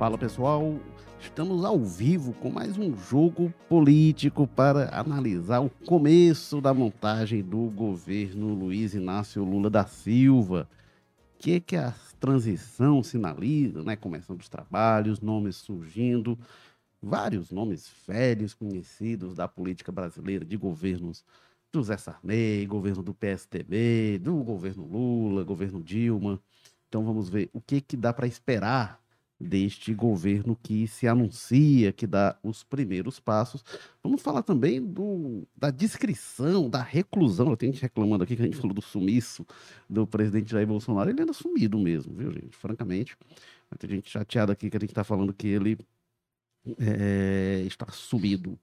Fala pessoal, estamos ao vivo com mais um jogo político para analisar o começo da montagem do governo Luiz Inácio Lula da Silva. O que, que a transição sinaliza, né? Começando os trabalhos, nomes surgindo, vários nomes velhos conhecidos da política brasileira, de governos do Zé Sarney, governo do PSDB, do governo Lula, governo Dilma. Então vamos ver o que, que dá para esperar deste governo que se anuncia, que dá os primeiros passos. Vamos falar também do, da descrição, da reclusão. Tem gente reclamando aqui que a gente falou do sumiço do presidente Jair Bolsonaro. Ele anda sumido mesmo, viu, gente? Francamente. Tem gente chateada aqui que a gente está falando que ele é, está sumido.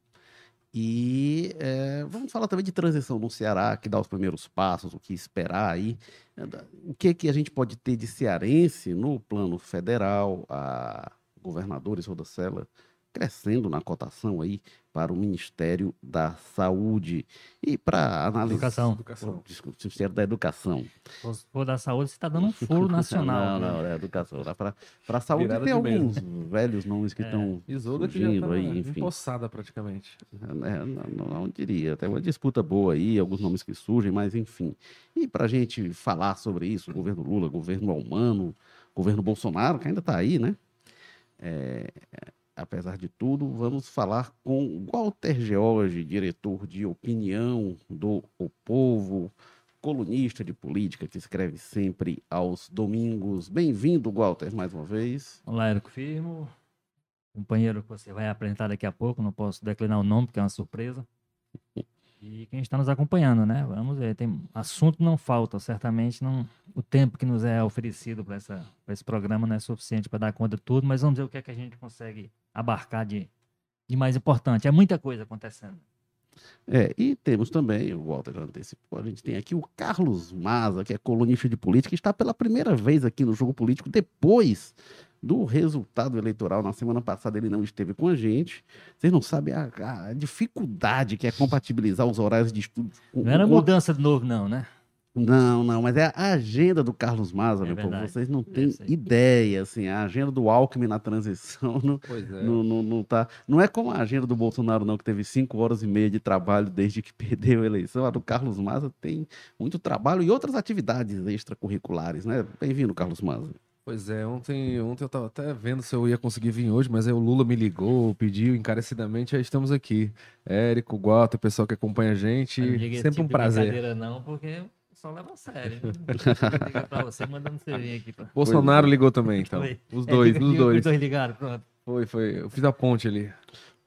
E é, vamos falar também de transição no Ceará, que dá os primeiros passos, o que esperar aí. O que, que a gente pode ter de cearense no plano federal, a governadores Rodacela crescendo na cotação aí para o Ministério da Saúde. E para analisar. Educação. educação. Desculpa, Ministério da Educação. For da saúde, você está dando um furo nacional. não, né? não, é educação. Para a saúde Virada tem alguns velhos nomes que estão é. surgindo tá aí, enfim. Empossada praticamente. É, não, não, não, diria. Tem uma disputa boa aí, alguns nomes que surgem, mas enfim. E para a gente falar sobre isso, governo Lula, governo Almano, governo Bolsonaro, que ainda está aí, né? É, apesar de tudo, vamos falar com Walter George, diretor de opinião do O Povo, colunista de política que escreve sempre aos domingos. Bem-vindo, Walter, mais uma vez. Olá, Érico Firmo, companheiro que você vai apresentar daqui a pouco, não posso declinar o nome porque é uma surpresa. E quem está nos acompanhando, né? Vamos ver, tem assunto não falta, certamente não, o tempo que nos é oferecido para esse programa não é suficiente para dar conta de tudo, mas vamos ver o que é que a gente consegue abarcar de, de mais importante. É muita coisa acontecendo. É, e temos também, o Walter já antecipou, a gente tem aqui o Carlos Maza, que é colunista de política, que está pela primeira vez aqui no Jogo Político, depois do resultado eleitoral. Na semana passada ele não esteve com a gente. Vocês não sabem a, a dificuldade que é compatibilizar os horários de estudo. Com, não era com... mudança de novo, não, né? Não, não, mas é a agenda do Carlos Maza, é meu verdade. povo. Vocês não têm ideia, assim, a agenda do Alckmin na transição não, é. não, não, não, tá. Não é como a agenda do Bolsonaro, não, que teve cinco horas e meia de trabalho desde que perdeu a eleição. A do Carlos Maza tem muito trabalho e outras atividades extracurriculares, né? Bem-vindo, Carlos Maza. Pois é, ontem, ontem eu tava até vendo se eu ia conseguir vir hoje, mas aí o Lula me ligou, pediu encarecidamente, aí estamos aqui. Érico, Guata, o pessoal que acompanha a gente, sempre tipo um prazer. não, porque só leva a sério. pra você mandando você vir aqui. Pra... Bolsonaro ligou também, então. Foi. Os dois, é, os dois. Os dois ligaram, pronto. Foi, foi. Eu fiz a ponte ali.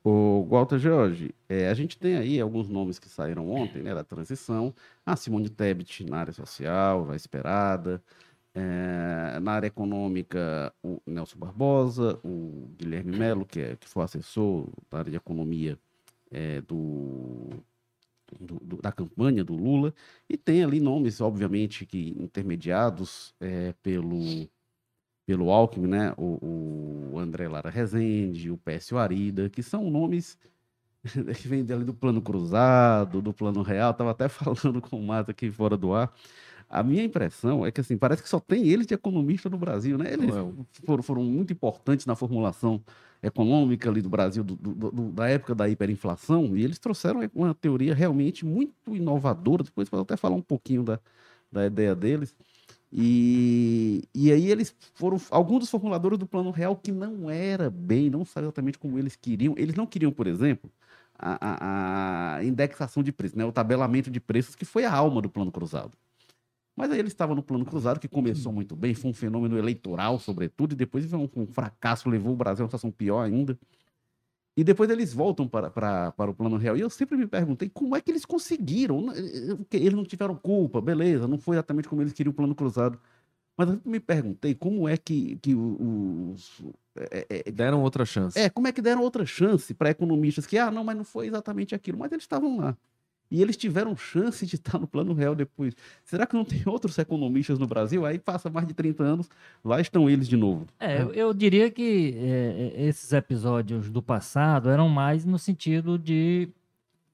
O Walter Jorge, é, a gente tem aí alguns nomes que saíram ontem, né, da transição. A Simone Tebet na área social, já esperada. É, na área econômica, o Nelson Barbosa, o Guilherme Melo, que, é, que foi assessor da área de economia é, do, do, do, da campanha do Lula, e tem ali nomes, obviamente, que intermediados é, pelo, pelo Alckmin, né? O, o, André Lara Rezende, o Pécio Arida, que são nomes que vêm ali do plano cruzado, do plano real, estava até falando com o Mata aqui fora do ar, a minha impressão é que assim, parece que só tem eles de economista no Brasil, né? Eles foram, foram muito importantes na formulação econômica ali do Brasil, do, do, do, da época da hiperinflação, e eles trouxeram uma teoria realmente muito inovadora. Depois eu até falar um pouquinho da, da ideia deles. E, e aí eles foram alguns dos formuladores do Plano Real que não era bem, não sabia exatamente como eles queriam. Eles não queriam, por exemplo, a, a, indexação de preços, né? o tabelamento de preços, que foi a alma do Plano Cruzado. Mas aí ele estava no plano cruzado, que começou muito bem, foi um fenômeno eleitoral, sobretudo, e depois veio um, um fracasso, levou o Brasil a uma situação pior ainda. E depois eles voltam para, para, para o plano real. E eu sempre me perguntei como é que eles conseguiram. Né? Eles não tiveram culpa, beleza, não foi exatamente como eles queriam o plano cruzado. Mas eu me perguntei como é que, que os. É, é, é, deram outra chance. É, como é que deram outra chance para economistas que, ah, não, mas não foi exatamente aquilo. Mas eles estavam lá e eles tiveram chance de estar no plano real depois. Será que não tem outros economistas no Brasil? Aí passa mais de 30 anos, lá estão eles de novo. É, eu, eu diria que é, é, esses episódios do passado eram mais no sentido de.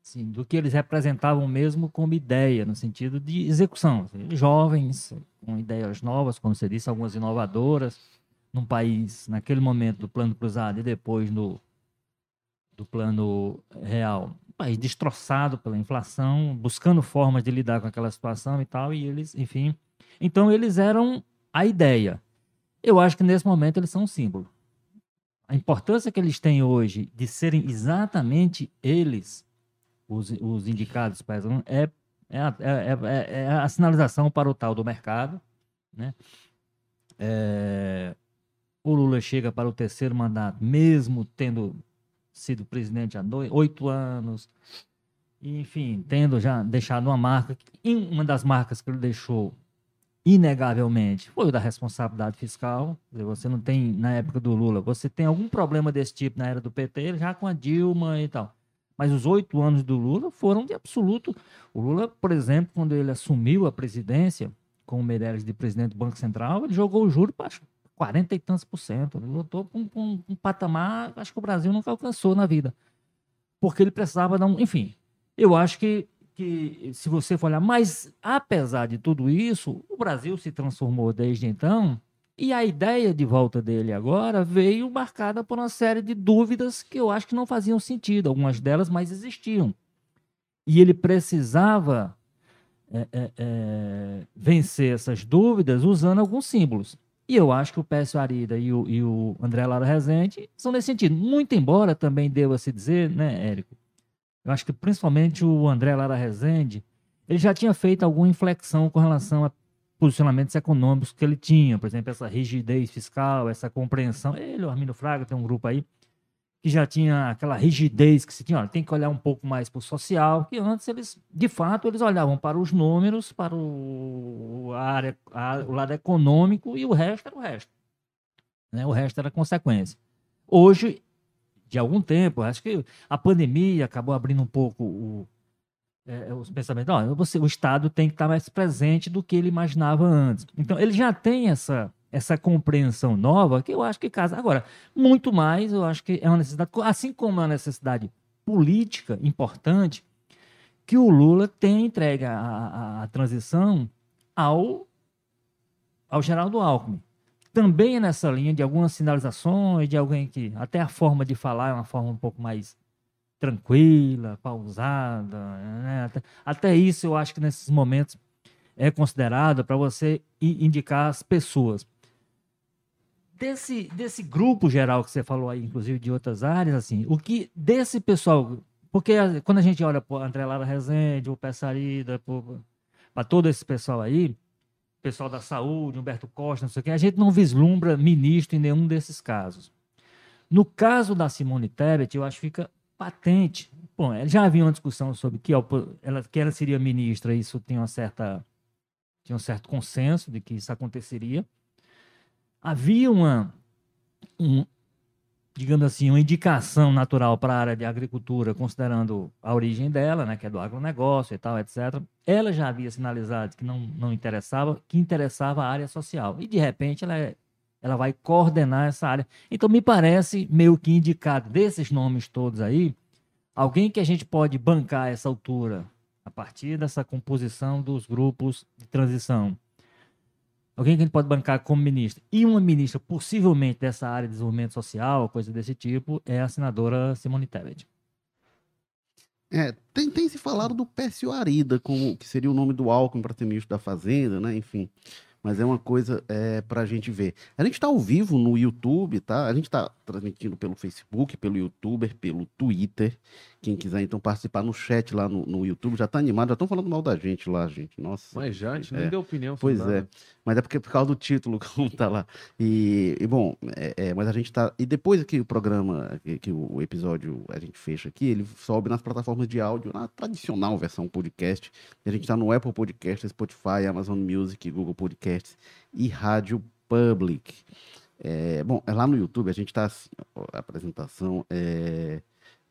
Assim, do que eles representavam mesmo como ideia, no sentido de execução. Jovens, com ideias novas, como você disse, algumas inovadoras, num país, naquele momento do plano cruzado e depois no, do plano real, um país destroçado pela inflação, buscando formas de lidar com aquela situação e tal, e eles, enfim. Então, eles eram a ideia. Eu acho que nesse momento eles são um símbolo. A importância que eles têm hoje de serem exatamente eles, os, os indicados é, é, a, é, é, é a sinalização para o tal do mercado. Né? É, o Lula chega para o terceiro mandato, mesmo tendo sido presidente há dois, oito anos, enfim, tendo já deixado uma marca. Uma das marcas que ele deixou, inegavelmente, foi o da responsabilidade fiscal. Você não tem, na época do Lula, você tem algum problema desse tipo na era do PT, já com a Dilma e tal. Mas os oito anos do Lula foram de absoluto. O Lula, por exemplo, quando ele assumiu a presidência, com o Meirelles de presidente do Banco Central, ele jogou o juro para 40 e tantos por cento. Ele com um, um, um, patamar, acho que o Brasil nunca alcançou na vida. Porque ele precisava dar um. Enfim, eu acho que, que se você for olhar, mas apesar de tudo isso, o Brasil se transformou desde então. E a ideia de volta dele agora veio marcada por uma série de dúvidas que eu acho que não faziam sentido, algumas delas, mas existiam. E ele precisava é, é, é, vencer essas dúvidas usando alguns símbolos. E eu acho que o Pécio Arida e o, e o André Lara Rezende são nesse sentido. Muito embora também deva se dizer, né, Érico? Eu acho que principalmente o André Lara Rezende, ele já tinha feito alguma inflexão com relação a posicionamentos econômicos que ele tinha, por exemplo, essa rigidez fiscal, essa compreensão. Ele, o Armindo Fraga, tem um grupo aí que já tinha aquela rigidez que se tinha, olha, tem que olhar um pouco mais para o social, que antes eles, de fato, eles olhavam para os números, para o, área, a, o lado econômico e o resto era o resto. Né? O resto era consequência. Hoje, de algum tempo, acho que a pandemia acabou abrindo um pouco o, é, os pensamentos. Ó, você, o Estado tem que estar mais presente do que ele imaginava antes. Então, ele já tem essa essa compreensão nova que eu acho que casa. Agora, muito mais, eu acho que é uma necessidade, assim como é uma necessidade política importante, que o Lula tem entregue a, a, a transição ao, ao Geraldo Alckmin. Também é nessa linha de algumas sinalizações, de alguém que até a forma de falar é uma forma um pouco mais tranquila, pausada. Né? Até, até isso eu acho que nesses momentos é considerado para você indicar as pessoas desse, desse grupo geral que você falou aí, inclusive de outras áreas, assim, o que desse pessoal, porque quando a gente olha para André Lara Rezende, o Pessarida, para todo esse pessoal aí, pessoal da saúde, Humberto Costa, não sei o que, a gente não vislumbra ministro em nenhum desses casos. No caso da Simone Tebet, eu acho que fica patente. Bom, já havia uma discussão sobre que ela, que ela seria ministra, isso tem uma certa tinha um certo consenso de que isso aconteceria havia uma, um, digamos assim, uma indicação natural para a área de agricultura, considerando a origem dela, né, que é do agronegócio e tal, etc. Ela já havia sinalizado que não, não interessava, que interessava a área social. E, de repente, ela, é, ela vai coordenar essa área. Então, me parece meio que indicado desses nomes todos aí, alguém que a gente pode bancar essa altura, a partir dessa composição dos grupos de transição alguém que a gente pode bancar como ministra, e uma ministra possivelmente dessa área de desenvolvimento social, coisa desse tipo, é a senadora Simone Tebet. É, tem, tem se falado do Pécio Arida, como, que seria o nome do Alckmin para ser ministro da Fazenda, né? Enfim mas é uma coisa é, para a gente ver. A gente está ao vivo no YouTube, tá? A gente está transmitindo pelo Facebook, pelo YouTuber, pelo Twitter. Quem quiser então participar no chat lá no, no YouTube, já está animado, já estão falando mal da gente lá, gente. Nossa. Mas já, a gente é. nem deu opinião. Pois é. Mas é porque é por causa do título como tá lá. E, e bom, é, é, mas a gente tá. E depois que o programa, que, que, o episódio a gente fecha aqui, ele sobe nas plataformas de áudio, na tradicional versão podcast. A gente está no Apple Podcast, Spotify, Amazon Music, Google Podcasts e Rádio Public. É, bom, é lá no YouTube a gente está assim, a apresentação é,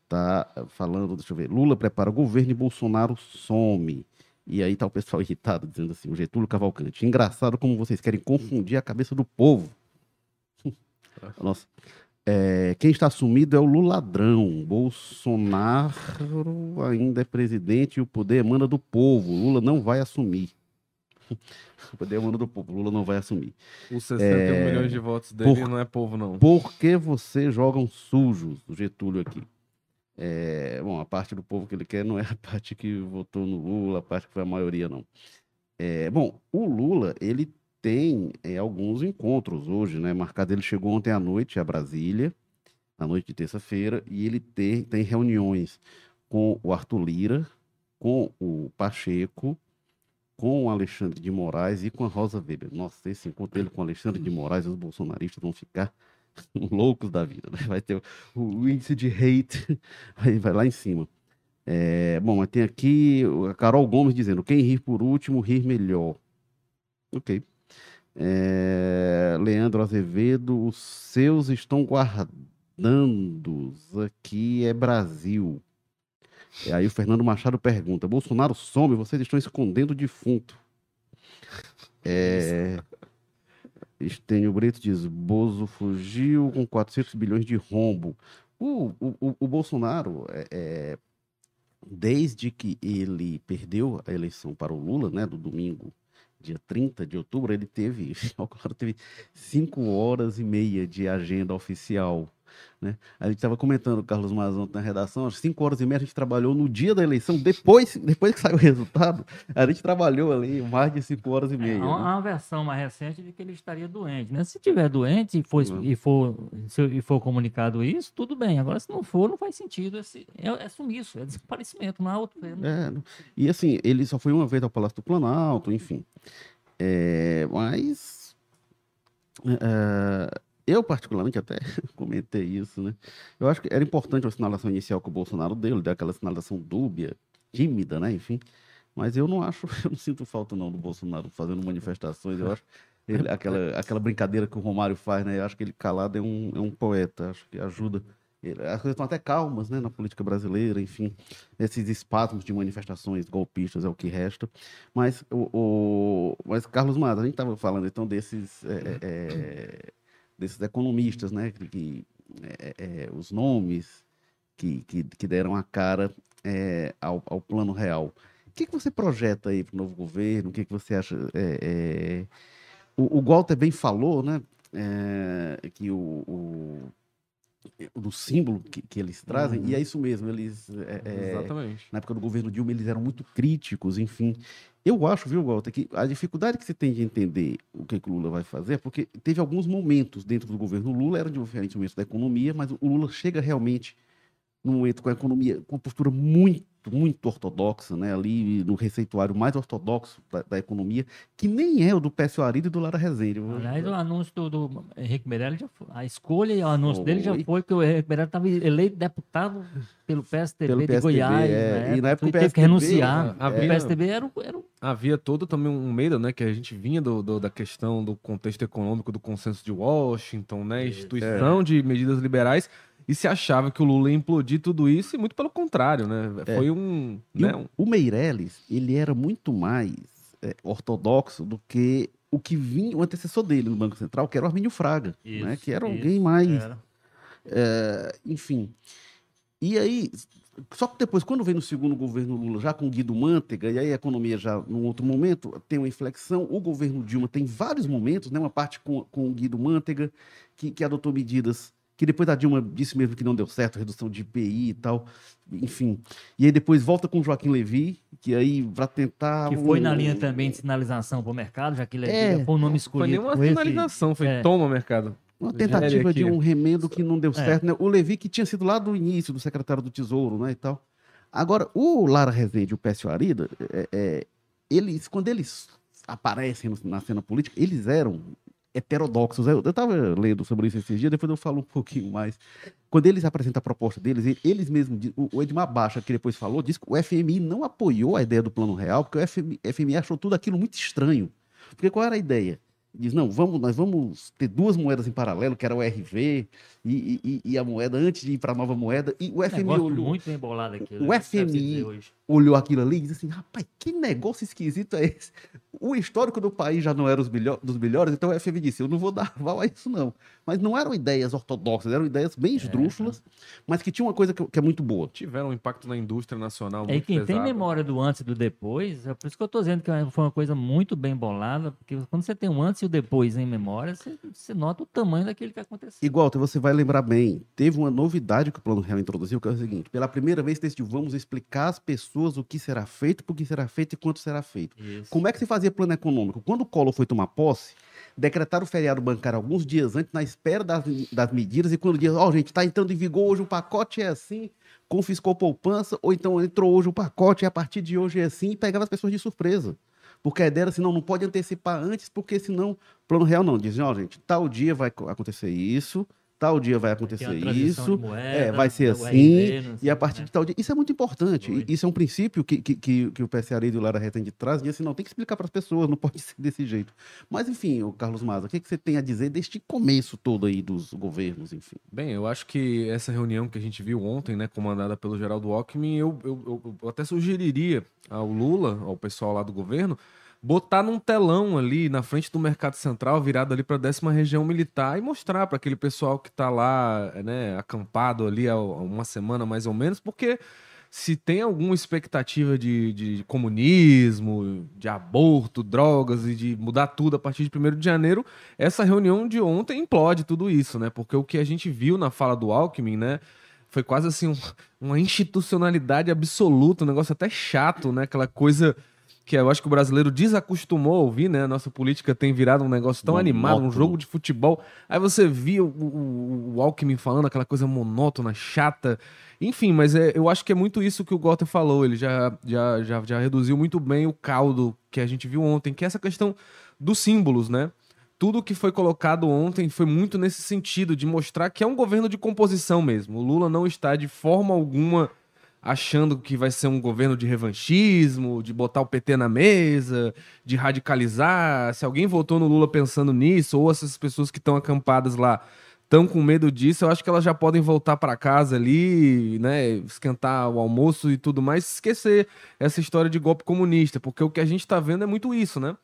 tá falando, deixa eu ver, Lula prepara o governo e Bolsonaro some. E aí tá o pessoal irritado, dizendo assim, o Getúlio Cavalcante. Engraçado como vocês querem confundir a cabeça do povo. Nossa. É, quem está sumido é o Lula ladrão. Bolsonaro ainda é presidente e o poder emana do povo. Lula não vai assumir. O poder humano do povo. Lula não vai assumir. Os 61 é... milhões de votos dele por... não é povo, não. Por que você jogam sujos, o Getúlio aqui? É... Bom, a parte do povo que ele quer não é a parte que votou no Lula, a parte que foi a maioria, não. É... Bom, o Lula, ele tem é, alguns encontros hoje, né? Marcado, ele chegou ontem à noite a Brasília, na noite de terça-feira, e ele tem, tem reuniões com o Arthur Lira, com o Pacheco, com o Alexandre de Moraes e com a Rosa Weber. Nossa, esse encontro dele com o Alexandre de Moraes, os bolsonaristas vão ficar loucos da vida. Né? Vai ter o, o, índice de hate, vai, vai lá em cima. É, bom, mas tem aqui a Carol Gomes dizendo: quem rir por último, rir melhor. Ok. É, Leandro Azevedo, os seus estão guardando. Aqui é Brasil. E aí o Fernando Machado pergunta: Bolsonaro some, vocês estão escondendo o defunto. É... Estênio Brito diz: Bozo fugiu com 400 bilhões de rombo. O, o, o Bolsonaro, é, é, desde que ele perdeu a eleição para o Lula, né, do domingo, dia 30 de outubro, ele teve, teve cinco horas e meia de agenda oficial né? A gente estava comentando, Carlos Mazon, na redação, às 5 horas e meia a gente trabalhou no dia da eleição, depois, depois que saiu o resultado, a gente trabalhou ali mais de 5 horas e meia. É, uma, né? uma, versão mais recente de que ele estaria doente. Né? Se tiver doente e for, e for, se, e for comunicado isso, tudo bem. Agora, se não for, não faz sentido. Esse, é, é sumiço, é desaparecimento, não há outro. É, e assim, ele só foi uma vez ao Palácio do Planalto, enfim. É, mas. É, eu, particularmente, até comentei isso, né? Eu acho que era importante a sinalação inicial que o Bolsonaro deu, deu aquela sinalação dúbia, tímida, né? Enfim. Mas eu não acho, eu não sinto falta, não, do Bolsonaro fazendo manifestações. Eu acho ele, aquela, aquela brincadeira que o Romário faz, né? Eu acho que ele calado é um, é um poeta, acho que ajuda. As coisas estão até calmas, né, na política brasileira, enfim, esses espasmos de manifestações golpistas é o que resta. Mas, o, o mas Carlos Matos, a gente estava falando então desses é, é, desses economistas, né? Que, é, é, os nomes que, que, que, deram a cara é, ao, ao, plano real. O que, que você projeta aí para o novo governo? O que, que você acha? É, é, o, o Walter bem falou, né? É, que o, o do símbolo que, que eles trazem, uhum. e é isso mesmo, eles é, Exatamente. na época do governo Dilma eles eram muito críticos, enfim, eu acho, viu, Walter, que a dificuldade que você tem de entender o que, que o Lula vai fazer é porque teve alguns momentos dentro do governo Lula, eram diferentes momentos da economia, mas o Lula chega realmente num momento com a economia, com uma postura muito, muito ortodoxa, né? ali no receituário mais ortodoxo da, da economia, que nem é o do Pécio Arido e do Lara Rezende. Aliás, o anúncio do, do Henrique Meirelles, já foi, a escolha e o anúncio dele já foi que o Henrique Meirelles estava eleito deputado pelo PSTB pelo de Goiás, é. né? e na época o PSTB, teve que renunciar. Havia, o PSTB era, era... Havia todo também um medo, né, que a gente vinha do, do da questão do contexto econômico, do consenso de Washington, né, instituição é. de medidas liberais, e se achava que o Lula ia implodir tudo isso, e muito pelo contrário, né? É. Foi um, né, o, um... o, Meirelles, ele era muito mais é, ortodoxo do que o que vinha, o antecessor dele no Banco Central, que era o Armínio Fraga, isso, né? Que era isso, alguém mais. É, enfim. E aí, só que depois, quando vem no segundo governo Lula, já com Guido Mantega, e aí a economia já num outro momento tem uma inflexão, o governo Dilma tem vários momentos, né? Uma parte com, com o Guido Mantega, que, que adotou medidas que depois a Dilma disse mesmo que não deu certo, redução de IPI e tal, enfim. E aí depois volta com o Joaquim Levy, que aí para tentar... Que foi um... na linha também de sinalização para o mercado, já que ele é, foi o nome escolhido. Foi nem uma sinalização, esse... foi é. toma mercado. Uma tentativa de um remendo que não deu é. certo, é. né? O Levi que tinha sido lá do início, do secretário do Tesouro, né, e tal. Agora, o Lara Rezende e o Pécio Arida, é, é, eles, quando eles aparecem na cena política, eles eram heterodoxos. Eu estava lendo sobre isso esses dias, depois eu falo um pouquinho mais. Quando eles apresentam a proposta deles, eles mesmos, o Edmar Baixa, que depois falou, disse que o FMI não apoiou a ideia do Plano Real, porque o FMI, FMI achou tudo aquilo muito estranho. Porque qual era a ideia? Diz, não, vamos, nós vamos ter duas moedas em paralelo, que era o RV e, e, e a moeda antes de ir para a nova moeda. E o FMI olhou. Muito aqui. O, o FMI, olhou aquilo ali e disse assim: rapaz, que negócio esquisito é esse? O histórico do país já não era os melhor, dos melhores, então o FMI disse: eu não vou dar aval a isso, não. Mas não eram ideias ortodoxas, eram ideias bem esdrúxulas, é, mas que tinham uma coisa que, que, é muito boa. Tiveram um impacto na indústria nacional. É muito quem pesado. tem memória do antes e do depois, é por isso que eu estou dizendo que foi uma coisa muito bem bolada, porque quando você tem um antes e o depois em memória, você, você nota o tamanho daquilo que aconteceu. Igual, você vai lembrar bem, teve uma novidade que o Plano Real introduziu, que é o seguinte: pela primeira vez decidiu, vamos explicar às pessoas o que será feito, por que será feito e quanto será feito. Isso. Como é que se fazia plano econômico? Quando o Collor foi tomar posse, decretaram o feriado bancário alguns dias antes, na espera das, das medidas, e quando diz, ó, oh, gente, está entrando em vigor hoje o pacote é assim, confiscou poupança, ou então entrou hoje o pacote e a partir de hoje é assim, e pegava as pessoas de surpresa. Porque a ideia era assim, não, não pode antecipar antes, porque senão, plano real não. Dizem, ó, oh, gente, tal dia vai acontecer isso, tal dia vai acontecer isso, moeda, é, vai ser assim, RD, e a partir né? de tal dia. Isso é muito importante. Oi. Isso é um princípio que, que, que, que o PSA e o Lara Reta de trás, e assim, não, tem que explicar para as pessoas, não pode ser desse jeito. Mas, enfim, o Carlos Maza, o que, que você tem a dizer deste começo todo aí dos governos, enfim? Bem, eu acho que essa reunião que a gente viu ontem, né, comandada pelo Geraldo Alckmin, eu, eu, eu, eu até sugeriria ao Lula, ao pessoal lá do governo, botar num telão ali na frente do Mercado Central, virado ali para a décima região militar e mostrar para aquele pessoal que está lá, né, acampado ali há uma semana mais ou menos, porque se tem alguma expectativa de, de comunismo, de aborto, drogas e de mudar tudo a partir de 1 de janeiro, essa reunião de ontem implode tudo isso, né? Porque o que a gente viu na fala do Alckmin, né? Foi quase assim um, uma institucionalidade absoluta, um negócio até chato, né? Aquela coisa que eu acho que o brasileiro desacostumou a ouvir, né? A nossa política tem virado um negócio tão animado, um jogo de futebol. Aí você via o, o, o Alckmin falando aquela coisa monótona, chata. Enfim, mas é, eu acho que é muito isso que o Gota falou. Ele já, já, já, já reduziu muito bem o caldo que a gente viu ontem, que é essa questão dos símbolos, né? Tudo que foi colocado ontem foi muito nesse sentido, de mostrar que é um governo de composição mesmo. O Lula não está de forma alguma achando que vai ser um governo de revanchismo, de botar o PT na mesa, de radicalizar. Se alguém votou no Lula pensando nisso, ou essas pessoas que estão acampadas lá estão com medo disso, eu acho que elas já podem voltar para casa ali, né, esquentar o almoço e tudo mais, esquecer essa história de golpe comunista, porque o que a gente está vendo é muito isso, né?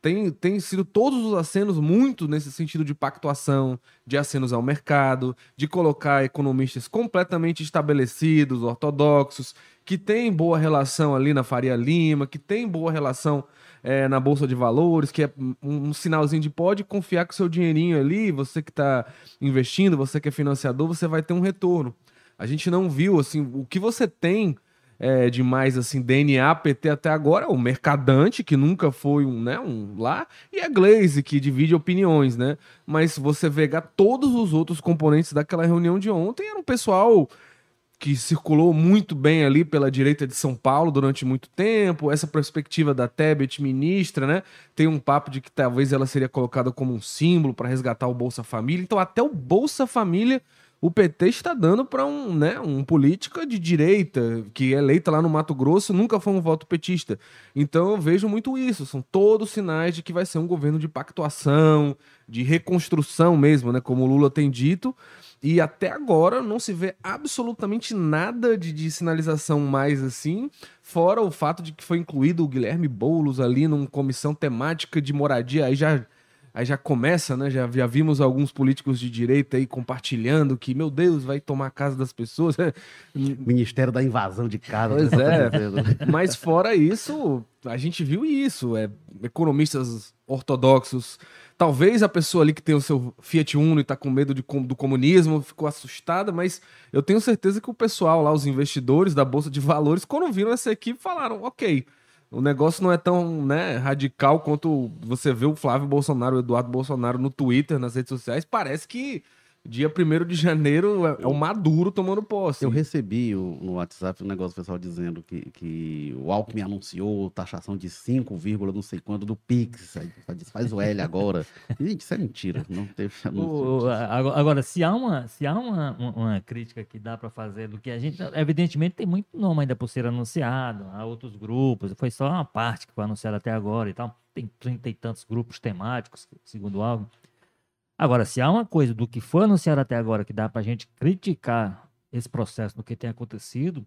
Tem, tem sido todos os acenos muito nesse sentido de pactuação, de acenos ao mercado, de colocar economistas completamente estabelecidos, ortodoxos, que têm boa relação ali na Faria Lima, que têm boa relação é, na Bolsa de Valores, que é um, um, sinalzinho de pode confiar com seu dinheirinho ali, você que está investindo, você que é financiador, você vai ter um retorno. A gente não viu assim o que você tem é, de mais assim, DNA PT até agora, o Mercadante, que nunca foi um, né, um lá, e a Glaze, que divide opiniões, né? Mas você vega todos os outros componentes daquela reunião de ontem, era um pessoal que circulou muito bem ali pela direita de São Paulo durante muito tempo. Essa perspectiva da Tebet, ministra, né? Tem um papo de que talvez ela seria colocada como um símbolo para resgatar o Bolsa Família. Então, até o Bolsa Família o PT está dando para um, né, um política de direita que é eleita lá no Mato Grosso, nunca foi um voto petista. Então eu vejo muito isso, são todos sinais de que vai ser um governo de pactuação, de reconstrução mesmo, né, como o Lula tem dito. E até agora não se vê absolutamente nada de, de sinalização mais assim, fora o fato de que foi incluído o Guilherme Boulos ali numa comissão temática de moradia, aí já Aí já começa, né? Já, já vimos alguns políticos de direita aí compartilhando que, meu Deus, vai tomar a casa das pessoas. Ministério da invasão de casa. Pois é. Mas fora isso, a gente viu isso. É, economistas ortodoxos. Talvez a pessoa ali que tem o seu Fiat Uno e está com medo de, do comunismo ficou assustada, mas eu tenho certeza que o pessoal lá, os investidores da Bolsa de Valores, quando viram essa equipe, falaram: ok o negócio não é tão né, radical quanto você vê o Flávio Bolsonaro, o Eduardo Bolsonaro no Twitter, nas redes sociais. Parece que Dia 1 de janeiro é, é o Maduro tomando posse. Eu recebi o, no WhatsApp um negócio pessoal dizendo que, que o Alckmin anunciou taxação de 5, não sei quanto do Pix. Aí faz o L agora. Gente, isso é mentira. Não teve anúncio. O, agora, se há, uma, se há uma, uma crítica que dá para fazer do que a gente. Evidentemente, tem muito nome ainda por ser anunciado. Há outros grupos. Foi só uma parte que foi anunciada até agora e tal. Tem trinta e tantos grupos temáticos, segundo o Alckmin. Agora, se há uma coisa do que foi anunciado até agora que dá para a gente criticar esse processo do que tem acontecido,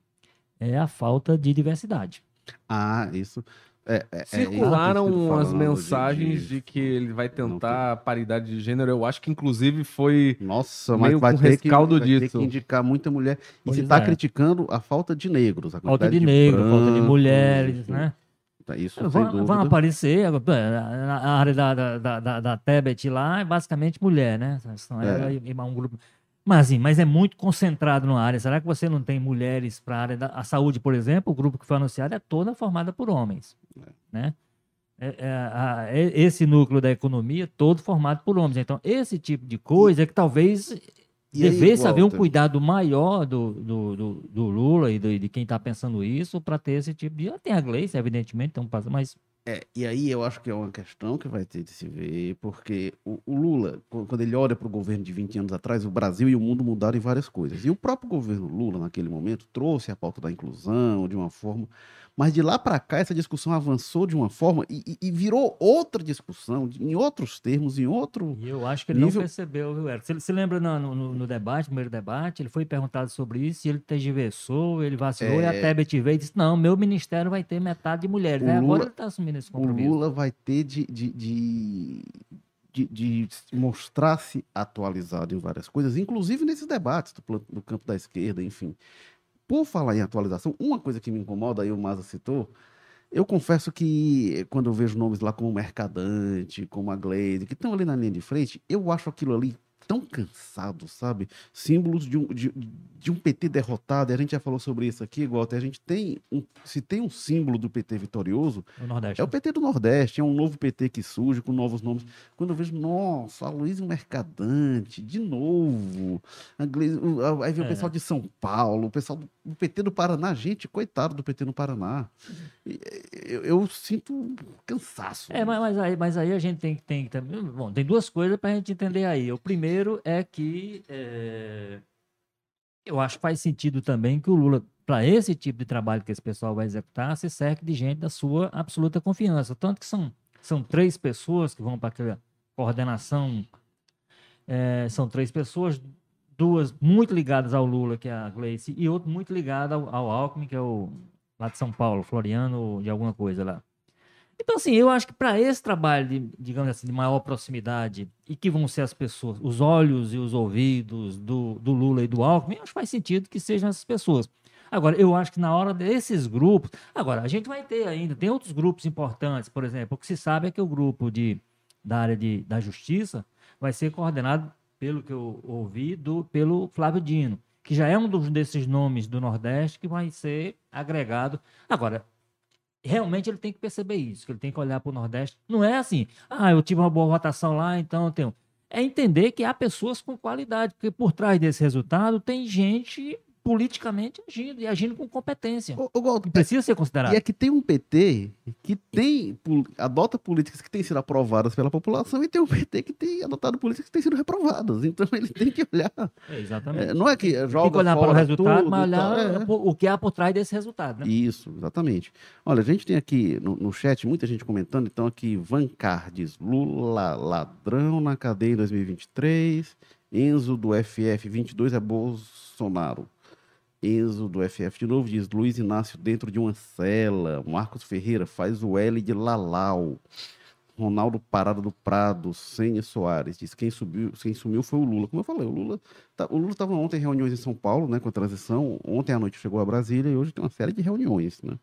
é a falta de diversidade. Ah, isso. É, é, é Circularam tô as mensagens de- de, que ele vai Não tentar paridade de gênero. Eu acho que, inclusive, foi. Nossa, meio mas vai com ter, que, rescaldo vai ter disso. que indicar muita mulher. E Pois se está é. criticando a falta de negros. A Falta de negro, falta de mulheres, né? Tá, Isso, sem Vão, dúvida. vão aparecer, agora, na na área da, da, da, da, Tebet lá, é basicamente mulher, né? É. um grupo. Mas, assim, mas é muito concentrado numa área. Será que você não tem mulheres para a área da saúde, por exemplo? O grupo que foi anunciado é toda formada por homens, né? É- é, a- é- esse núcleo da economia todo formado por homens. Então, esse tipo de coisa é que talvez E aí, devesse haver um cuidado maior do, do, do, do Lula e do- de quem está pensando isso para ter esse tipo de. Tem a Gleice, evidentemente, tem passo, mas É, e aí eu acho que é uma questão que vai ter de se ver, porque o, o Lula, qu- quando ele olha para o governo de 20 anos atrás, o Brasil e o mundo mudaram em várias coisas. E o próprio governo Lula, naquele momento, trouxe a pauta da inclusão de uma forma, mas de lá para cá essa discussão avançou de uma forma e, e- e virou outra discussão, em outros termos, em outro. E eu acho que ele Nível- não percebeu, viu, Eric? Você se lembra no, no, no debate, primeiro debate, ele foi perguntado sobre isso e ele tergiversou, ele vacilou e É. Tebet veio e disse: Não, meu ministério vai ter metade de mulheres. O Lula- Agora ele está assumindo esse O compromisso. Lula vai ter de, de, de, de- de mostrar-se atualizado em várias coisas, inclusive nesses debates do, do campo da esquerda, enfim. Por falar em atualização, uma coisa que me incomoda, aí o Maza citou, eu confesso que quando eu vejo nomes lá como Mercadante, como a Glaze, que estão ali na linha de frente, eu acho aquilo ali tão cansado, sabe? Símbolos de um, de, de um PT derrotado, a gente já falou sobre isso aqui, até a gente tem, um, se tem um símbolo do PT vitorioso, No Nordeste. é o PT do Nordeste, é um novo PT que surge com novos nomes. Quando eu vejo, nossa, Aloysio Mercadante, de novo. O- a- Aí vem o É. pessoal de São Paulo, o pessoal do PT do Paraná. Gente, coitado do PT no Paraná. Eu, eu sinto cansaço. É, mas, mas aí, mas aí a gente tem que tem também. Bom, tem duas coisas para a gente entender aí. O primeiro é que é, eu acho que faz sentido também que o Lula, para esse tipo de trabalho que esse pessoal vai executar, se cerque de gente da sua absoluta confiança. Tanto que são, são três pessoas que vão para aquela coordenação. é, são três pessoas, duas muito ligadas ao Lula, que é a Gleice, e outra muito ligada ao, ao Alckmin, que é o lá de São Paulo, Floriano de alguma coisa lá. Então, assim, eu acho que para esse trabalho, de, digamos assim, de maior proximidade, e que vão ser as pessoas, os olhos e os ouvidos do, do Lula e do Alckmin, acho que faz sentido que sejam essas pessoas. Agora, eu acho que na hora desses grupos. Agora, a gente vai ter ainda, tem outros grupos importantes, por exemplo, o que se sabe é que o grupo de, da área de, da justiça vai ser coordenado, pelo que eu ouvi, do, pelo Flávio Dino, que já é um dos, desses nomes do Nordeste que vai ser agregado. Agora, realmente ele tem que perceber isso, que ele tem que olhar para o Nordeste. Não é assim, ah, eu tive uma boa votação lá, então eu tenho. É entender que há pessoas com qualidade, porque por trás desse resultado tem gente politicamente agindo e agindo com competência. Walter, Que precisa ser considerado. E é que tem um PT que tem, adota políticas que têm sido aprovadas pela população e tem um PT que tem adotado políticas que têm sido reprovadas. Então ele tem que olhar. É, exatamente. é, não é que joga tem que olhar para o resultado, tudo mas olhar é. o que há por trás desse resultado. Né? Isso, exatamente. Olha, a gente tem aqui no, no chat muita gente comentando, então aqui Vancar diz Lula ladrão na cadeia em 2023, Enzo do FF 22 é Bolsonaro. Enzo do FF de novo diz Luiz Inácio dentro de uma cela. Marcos Ferreira faz o L de Lalau. Ronaldo Parada do Prado, Sênia Soares, diz quem subiu, quem sumiu foi o Lula. Como eu falei, o Lula tá- o Lula estava ontem em reuniões em São Paulo, né, com a transição. Ontem à noite chegou a Brasília e hoje tem uma série de reuniões, né?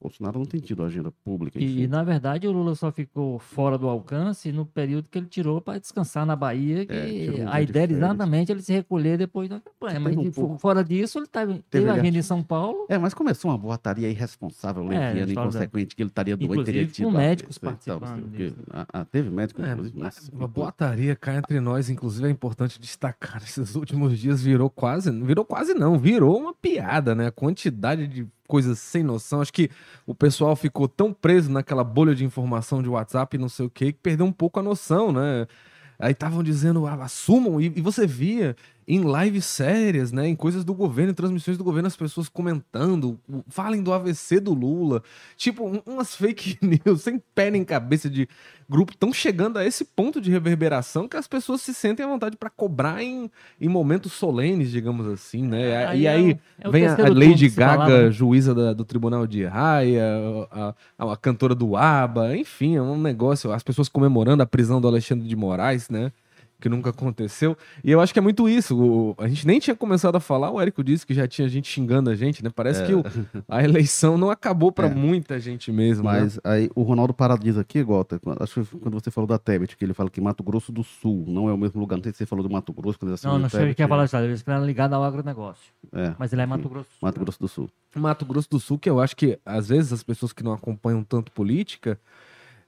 O Bolsonaro não tem tido agenda pública. E, enfim. na verdade, o Lula só ficou fora do alcance no período que ele tirou para descansar na Bahia. Que É, um a de ideia era exatamente ele se recolher depois da campanha. Mas um de- pouco- fora disso, ele tava, teve, Teve agenda em São Paulo. É, mas começou uma boataria irresponsável, É, leviana, da- inconsequente, que ele estaria doente, Inclusive teria com tido. médicos e tal, não sei participando o quê. disso. Ah, ah, teve médico, É, inclusive. Nossa, Uma boataria cá entre nós, inclusive é importante destacar, esses últimos dias virou quase, virou quase não, virou uma piada, né? A quantidade de coisas sem noção. Acho que o pessoal ficou tão preso naquela bolha de informação de WhatsApp e não sei o que, que perdeu um pouco a noção, né? Aí estavam dizendo, ah, assumam, e, e você via em lives sérias, né? Em coisas do governo, em transmissões do governo, as pessoas comentando, falem do AVC do Lula. Tipo, um- umas fake news sem pé nem cabeça de grupo estão chegando a esse ponto de reverberação que as pessoas se sentem à vontade para cobrar em, em momentos solenes, digamos assim, né? Aí e é aí o- é o vem a, a Lady Gaga, falava, né? juíza da- do Tribunal de Raia, a, a- a cantora do ABBA, enfim, é um negócio. As pessoas comemorando a prisão do Alexandre de Moraes, né? Que nunca aconteceu. E eu acho que é muito isso. o- a gente nem tinha começado a falar, o Érico disse que já tinha gente xingando a gente, né? Parece que o- a eleição não acabou para É. muita gente mesmo. né? Mas aí o Ronaldo Parado diz aqui, Gota, quando- acho que quando você falou da Tebet, que ele fala que Mato Grosso do Sul não é o mesmo lugar. Não sei se você falou do Mato Grosso, quando ele Não, assinou não o sei o que quer falar isso. Ele disse que era ligado ao agronegócio. É, Mas ele é Mato Grosso. Mato Grosso do Sul. Mato Grosso do Sul, que eu acho que às vezes as pessoas que não acompanham tanto política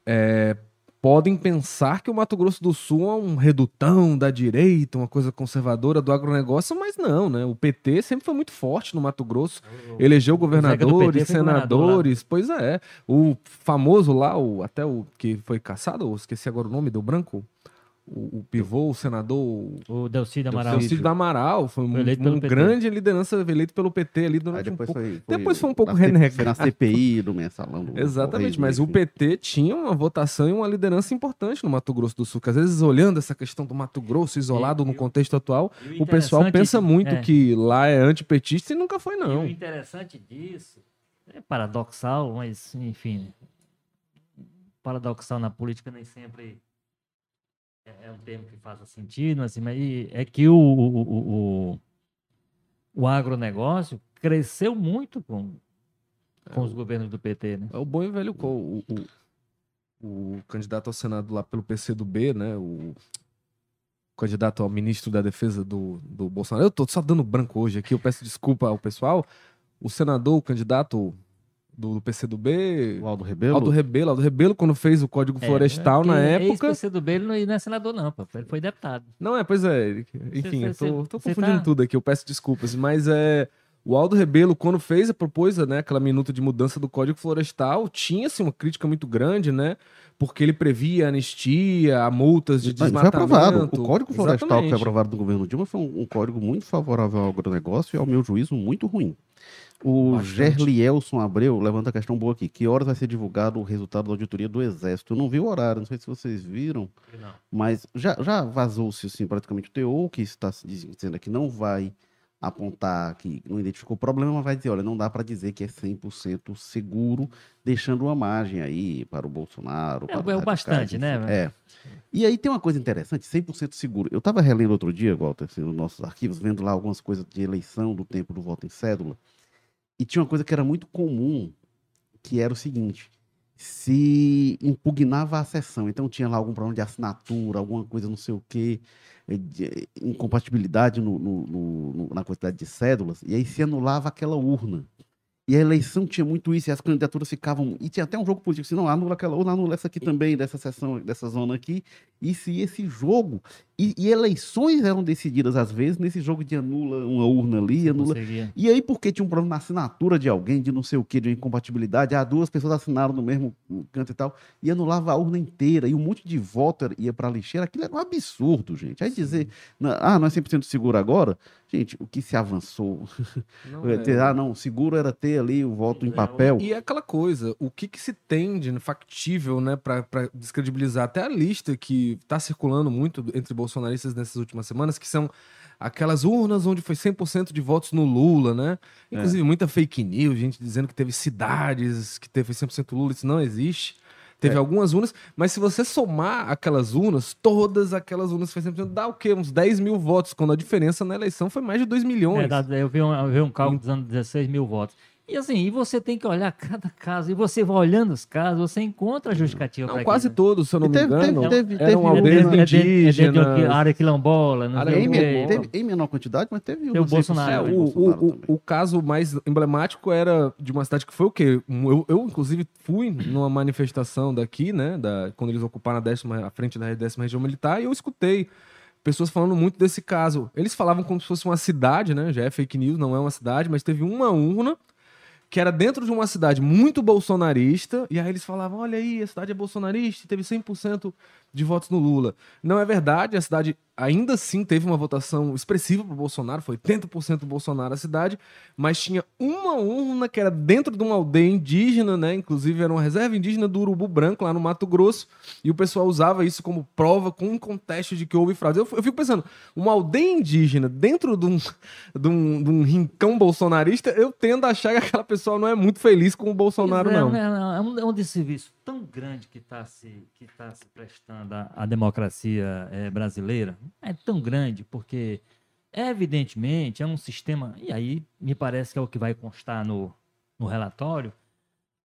é, podem pensar que o Mato Grosso do Sul é um redutão da direita, uma coisa conservadora do agronegócio, mas não, né? O PT sempre foi muito forte no Mato Grosso, elegeu governadores, governador lá. senadores, pois é. O famoso lá, o, até o que foi caçado, eu esqueci agora o nome, do branco, o, o pivô, o senador, O Delcídio Amaral. Delcídio do Amaral, foi um, Foi um grande liderança eleito pelo PT ali durante Aí um depois pouco. foi, depois foi um pouco renegado. Foi na CPI do mensalão. Exatamente, mas o. PT tinha uma votação e uma liderança importante no Mato Grosso do Sul, que às vezes olhando essa questão do Mato Grosso isolado E- no e o- contexto atual, E o pessoal pensa muito é, que lá é antipetista e nunca foi E o não. interessante disso é paradoxal, mas enfim. Paradoxal na política nem sempre é é um termo que faça sentido, assim, mas é que o, o, o, o, agronegócio cresceu muito com, com os governos do PT, né? É o bom e velho o, o, o candidato ao Senado lá pelo PCdoB, né, o candidato ao ministro da Defesa do, do Bolsonaro. Eu tô só dando branco hoje aqui, eu peço desculpa ao pessoal. O senador, o candidato do, do PCdoB, O Aldo Rebelo. Aldo Rebelo, Aldo Rebelo, quando fez o Código Florestal na época. Esse do ele não não é senador, não, pô. Ele foi deputado. Não, é, pois é. ele- Enfim, cê- eu tô, cê- tô cê confundindo tá- tudo aqui, eu peço desculpas. Mas é. O Aldo Rebelo, quando fez a propôs, né, aquela minuta de mudança do Código Florestal, tinha assim, uma crítica muito grande, né? Porque ele previa anistia, multas de Mas foi desmatamento. aprovado. O Código Florestal que foi Exatamente. aprovado no governo Dilma foi um, um código muito favorável ao agronegócio e, ao meu juízo, muito ruim. O Bastante. Gerlielson Abreu levanta a questão boa aqui. Que horas vai ser divulgado o resultado da auditoria do Exército? Eu não vi o horário, não sei se vocês viram, Não. mas já, já vazou-se assim, praticamente o teor, que está dizendo que não vai apontar que não identificou o problema, mas vai dizer, olha, não dá para dizer que é 100% seguro, deixando uma margem aí para o Bolsonaro. É, para é o bastante, né? É. E aí tem uma coisa interessante, 100% seguro. Eu estava relendo outro dia, Walter, assim, nos nossos arquivos, vendo lá algumas coisas de eleição do tempo do voto em cédula, e tinha uma coisa que era muito comum, que era o seguinte, se impugnava a sessão, então tinha lá algum problema de assinatura, alguma coisa não sei o quê, eh, de- incompatibilidade no- no- no- na quantidade de cédulas, e aí se anulava aquela urna. E a eleição tinha muito isso, e as candidaturas ficavam. E tinha até um jogo político, assim, não, anula aquela urna, anula essa aqui também, dessa sessão, dessa zona aqui. E se esse jogo. E, e eleições eram decididas, às vezes, nesse jogo de anula uma urna ali, anula. E aí, porque tinha um problema na assinatura de alguém, de não sei o que, de incompatibilidade, ah, duas pessoas assinaram no mesmo canto e tal, e anulava a urna inteira, e um monte de voto ia para a lixeira, aquilo era um absurdo, gente. Aí dizer, ah, não é 100% seguro agora? Gente, o que se avançou? Não É é. ah, não, seguro era ter ali o voto em papel. E é aquela coisa, o que, que se tem de factível, né, pra descredibilizar até a lista que tá circulando muito entre bolsonaristas nessas últimas semanas, que são aquelas urnas onde foi 100% de votos no Lula, né? Inclusive muita fake news, gente dizendo que teve cidades que teve 100% Lula, isso não existe. Teve É. algumas urnas, mas se você somar aquelas urnas, todas aquelas urnas 100%, dá o quê? Uns 10 mil votos, quando a diferença na eleição foi mais de 2 milhões. É, eu, vi um, eu vi um cálculo dizendo 16 mil votos. E assim, e você tem que olhar cada caso, e você vai olhando os casos, você encontra a justificativa Não, quase aquilo, né? todos, se eu não me teve- engano, teve- teve- eram teve- É aldeias é é dentro de indígenas. uma área quilombola, não Área Em, o teve- em menor quantidade, mas teve o um Bolsonaro, É, Ah, o, tem o, Bolsonaro o, também. o caso mais emblemático era de uma cidade que foi o quê? Eu, eu, inclusive, fui numa manifestação daqui, né? Da, quando eles ocuparam a, décima, a frente da décima região militar, e eu escutei pessoas falando muito desse caso. Eles falavam como se fosse uma cidade, né? Já é fake news, não é uma cidade, mas teve uma urna que era dentro de uma cidade muito bolsonarista, e aí eles falavam, olha aí, a cidade é bolsonarista, teve 100% de votos no Lula. Não é verdade, a cidade ainda assim teve uma votação expressiva para o Bolsonaro, foi 80% Bolsonaro a cidade, mas tinha uma urna que era dentro de uma aldeia indígena, né? Inclusive era uma reserva indígena do Urubu Branco, lá no Mato Grosso, e o pessoal usava isso como prova, com um contexto de que houve fraude. Eu, eu fico pensando, uma aldeia indígena dentro de um, de, um, de um rincão bolsonarista, eu tendo a achar que aquela pessoa não é muito feliz com o Bolsonaro, é, não. É, é, um, é um desserviço tão grande que está se, que tá se prestando à, democracia é, brasileira. É tão grande, porque, evidentemente, é um sistema. E aí, me parece que é o que vai constar no, no relatório.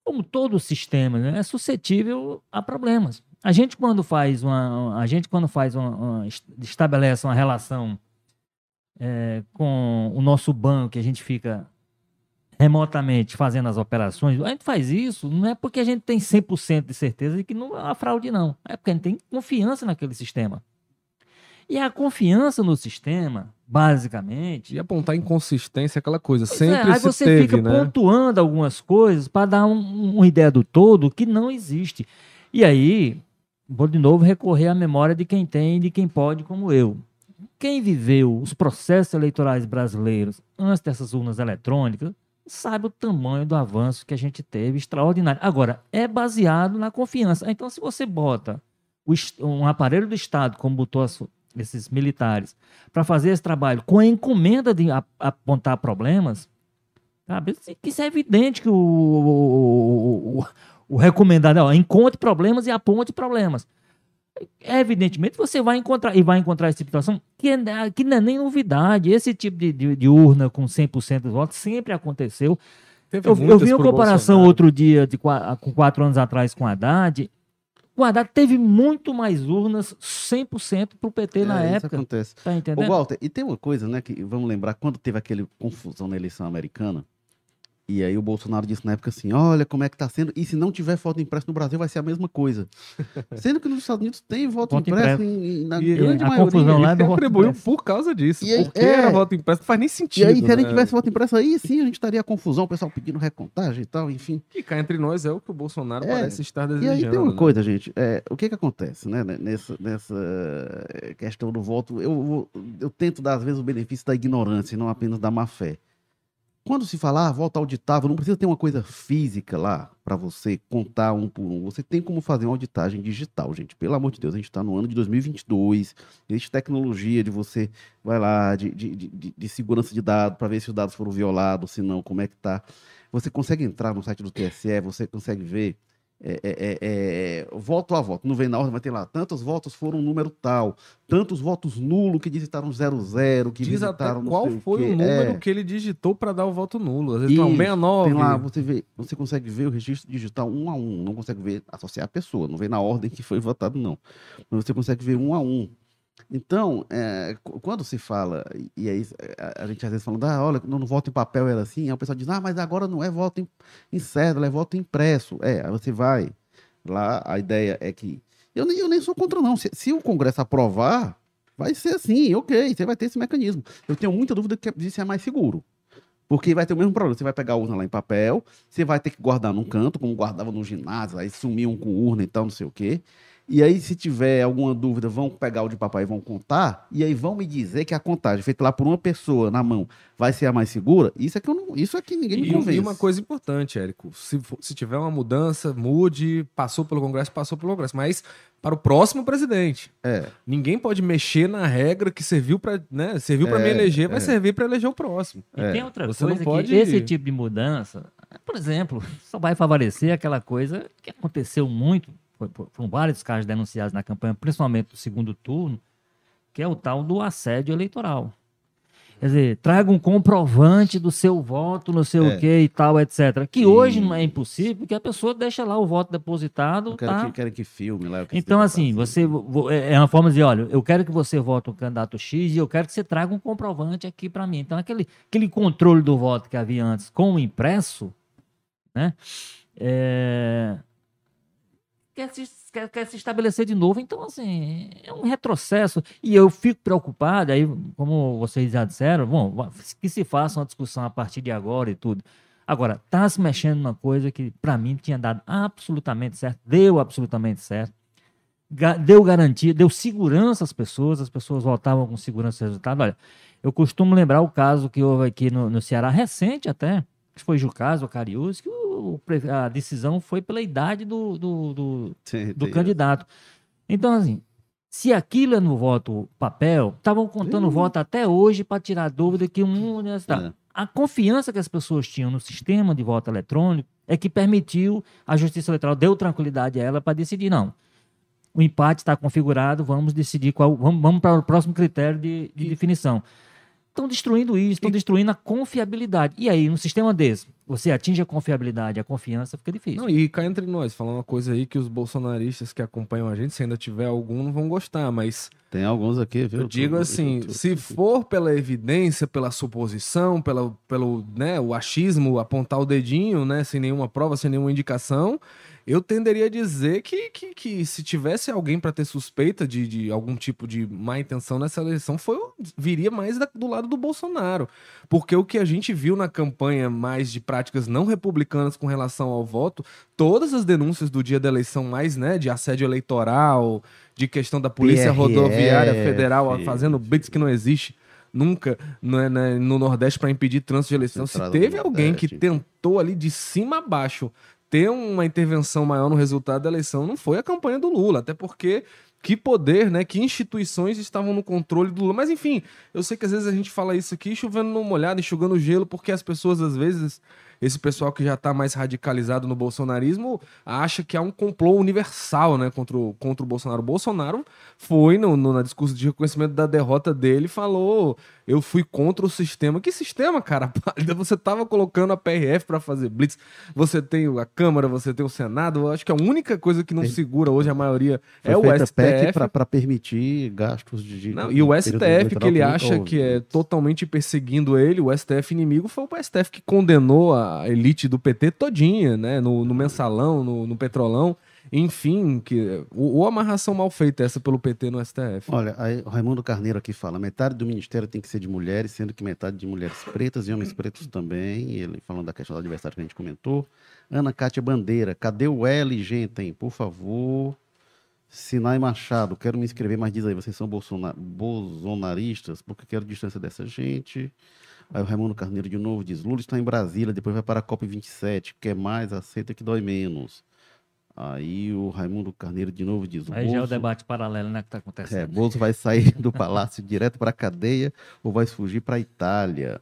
Como todo sistema, né, é suscetível a problemas. A gente, quando faz uma. A gente, quando faz uma, uma estabelece uma relação é, com o nosso banco, a gente fica remotamente fazendo as operações, a gente faz isso não é porque a gente tem 100% de certeza de que não há fraude, não. É porque a gente tem confiança naquele sistema. E a confiança no sistema, basicamente. E apontar inconsistência, aquela coisa. É, sempre é, aí você teve, fica né? pontuando algumas coisas para dar um, uma ideia do todo que não existe. E aí, vou de novo recorrer à memória de quem tem e de quem pode, como eu. Quem viveu os processos eleitorais brasileiros antes dessas urnas eletrônicas sabe o tamanho do avanço que a gente teve, extraordinário. Agora, é baseado na confiança. Então, se você bota um aparelho do Estado, como botou esses militares, para fazer esse trabalho com a encomenda de apontar problemas, sabe? isso é evidente que o, o, o, o recomendado é encontre problemas e aponte problemas evidentemente você vai encontrar, e vai encontrar essa situação que, é, que não é nem novidade. Esse tipo de, de, de urna com 100% dos votos sempre aconteceu. eu, eu, vi uma comparação Bolsonaro. outro dia de, com quatro anos atrás com a Haddad. O Haddad teve muito mais urnas, 100% para o PT é, na época. Isso acontece. Tá entendendo? Ô, Walter, e tem uma coisa, né, que vamos lembrar, quando teve aquele confusão na eleição americana, e aí o Bolsonaro disse na época assim, olha como é que tá sendo, e se não tiver voto impresso no Brasil vai ser a mesma coisa. Sendo que nos Estados Unidos tem voto, voto impresso, Em, na e, grande a maioria. confusão lá é contribuiu por causa disso, e aí, porque é, era voto impresso, não faz nem sentido. E aí se né? a gente tivesse voto impresso aí, sim, a gente estaria confusão, o pessoal pedindo recontagem e tal, enfim. E cá entre nós é o que o Bolsonaro é, parece estar desejando. E aí tem uma né? coisa, gente, é, o que que acontece, né, nessa, nessa questão do voto, eu, eu tento dar às vezes o benefício da ignorância e não apenas da má fé. Quando se fala, ah, volta auditável, não precisa ter uma coisa física lá para você contar um por um. Você tem como fazer uma auditagem digital, gente. Pelo amor de Deus, a gente está no ano de 2022. Existe tecnologia de você, vai lá, de, de, de, de segurança de dados, para ver se os dados foram violados, se não, como é que tá. Você consegue entrar no site do TSE, você consegue ver é, é, é, é, voto a voto, não vem na ordem, vai ter lá, tantos votos foram um número tal, tantos votos nulo que digitaram 00, que Diz digitaram qual foi o, o número é. que ele digitou para dar o voto nulo. Às vezes Isso, 69. Tem lá, você, vê, você consegue ver o registro digital um a um, não consegue ver, associar a pessoa, não vem na ordem que foi votado, não. Mas você consegue ver um a um. Então, é, quando se fala, e aí a, a, gente às vezes fala, ah, olha, no voto em papel era assim, aí o pessoal diz, ah, mas agora não é voto em, cédula, é voto impresso. É, aí você vai lá, a ideia é que. Eu nem, eu nem sou contra, não. Se, se o Congresso aprovar, vai ser assim, ok, você vai ter esse mecanismo. Eu tenho muita dúvida que isso é mais seguro. Porque vai ter o mesmo problema. Você vai pegar a urna lá em papel, você vai ter que guardar num canto, como guardava no ginásio, aí sumiam com urna e tal, não sei o quê. E aí, se tiver alguma dúvida, vão pegar o de papai e vão contar. E aí vão me dizer que a contagem feita lá por uma pessoa na mão vai ser a mais segura. Isso é que, eu não, isso é que ninguém me convence. E uma coisa importante, Érico. Se, se tiver uma mudança, mude. Passou pelo Congresso, passou pelo Congresso. Mas para o próximo presidente. É. Ninguém pode mexer na regra que serviu para né, serviu para é, me eleger, vai é. servir para eleger o próximo. E tem outra Você coisa não pode... que esse tipo de mudança, por exemplo, só vai favorecer aquela coisa que aconteceu muito foram vários casos denunciados na campanha, principalmente do segundo turno, que é o tal do assédio eleitoral. Quer dizer, traga um comprovante do seu voto, não sei é. o que e tal, etc. Que e... hoje não é impossível, porque a pessoa deixa lá o voto depositado. Eu quero, tá? que, quero que filme lá. então, assim, você é, é uma forma de dizer: olha, eu quero que você vote o candidato X e eu quero que você traga um comprovante aqui para mim. Então, aquele, aquele controle do voto que havia antes com o impresso, né? É, quer se, quer, quer se estabelecer de novo. Então, assim, é um retrocesso. E eu fico preocupado, aí, como vocês já disseram, bom, que se faça uma discussão a partir de agora e tudo. Agora, está se mexendo numa coisa que, para mim, tinha dado absolutamente certo, deu absolutamente certo. deu garantia, deu segurança às pessoas, as pessoas votavam com segurança do resultado. Olha, eu costumo lembrar o caso que houve aqui no, no Ceará, recente até, que foi Jucás ou Cariús, que o- o a decisão foi pela idade do, do, do, Sim, do candidato. Então, assim, se aquilo é no voto papel, estavam contando Ih. voto até hoje para tirar dúvida que um. É. A confiança que as pessoas tinham no sistema de voto eletrônico é que permitiu a Justiça Eleitoral, deu tranquilidade a ela para decidir, não. O empate está configurado, vamos decidir qual. Vamos, vamos para o próximo critério de, de definição. Estão destruindo isso, estão destruindo a confiabilidade. E aí, num sistema desse, você atinge a confiabilidade, a confiança, fica difícil. Não, e cá entre nós, falar uma coisa aí que os bolsonaristas que acompanham a gente, se ainda tiver algum, não vão gostar, mas Tem alguns aqui, viu? eu digo assim, se for pela evidência, pela suposição, pela, pelo né, o achismo, apontar o dedinho, né, sem nenhuma prova, sem nenhuma indicação, eu tenderia a dizer que, que, que se tivesse alguém para ter suspeita de, de algum tipo de má intenção nessa eleição, foi, viria mais da- do lado do Bolsonaro. Porque o que a gente viu na campanha mais de práticas não republicanas com relação ao voto, todas as denúncias do dia da eleição, mais né, de assédio eleitoral, de questão da Polícia PRF, Rodoviária Federal fazendo blitz que não existe nunca né, né, no Nordeste para impedir trânsito de eleição. Se teve alguém que tentou ali de cima a baixo ter uma intervenção maior no resultado da eleição, não foi a campanha do Lula, até porque que poder, né, que instituições estavam no controle do Lula. Mas enfim, eu sei que às vezes a gente fala isso aqui chovendo numa molhada, enxugando gelo, porque as pessoas às vezes esse pessoal que já está mais radicalizado no bolsonarismo acha que há um complô universal né, contra, o, contra o Bolsonaro. O Bolsonaro foi no, no na discurso de reconhecimento da derrota dele falou: eu fui contra o sistema. Que sistema, cara? Você estava colocando a PRF para fazer blitz, você tem a Câmara, você tem o Senado. Eu acho que a única coisa que não segura hoje a maioria Foi é o STF. para permitir gastos de. Não, e o STF, que ele acha que é totalmente perseguindo ele, o STF inimigo, foi o STF que condenou a elite do PT todinha, né? No, no mensalão, no, no petrolão. Enfim, que, ou amarração mal feita essa pelo PT no STF. Olha, aí o Raimundo Carneiro aqui fala: metade do ministério tem que ser de mulheres, sendo que metade de mulheres pretas e homens pretos também. Ele falando da questão da diversidade que a gente comentou. Ana Cátia Bandeira, cadê o L, gente? Por favor. Sinai Machado, quero me inscrever, mas diz aí, vocês são bolsona- bolsonaristas? Porque quero distância dessa gente. Aí o Raimundo Carneiro de novo diz: Lula está em Brasília, depois vai para a COP27, quer mais, aceita que dói menos. Aí o Raimundo Carneiro de novo diz: Aí já é o Bolso- debate paralelo, né, que está é, acontecendo. Bozo vai sair do palácio direto para a cadeia ou vai fugir para a Itália?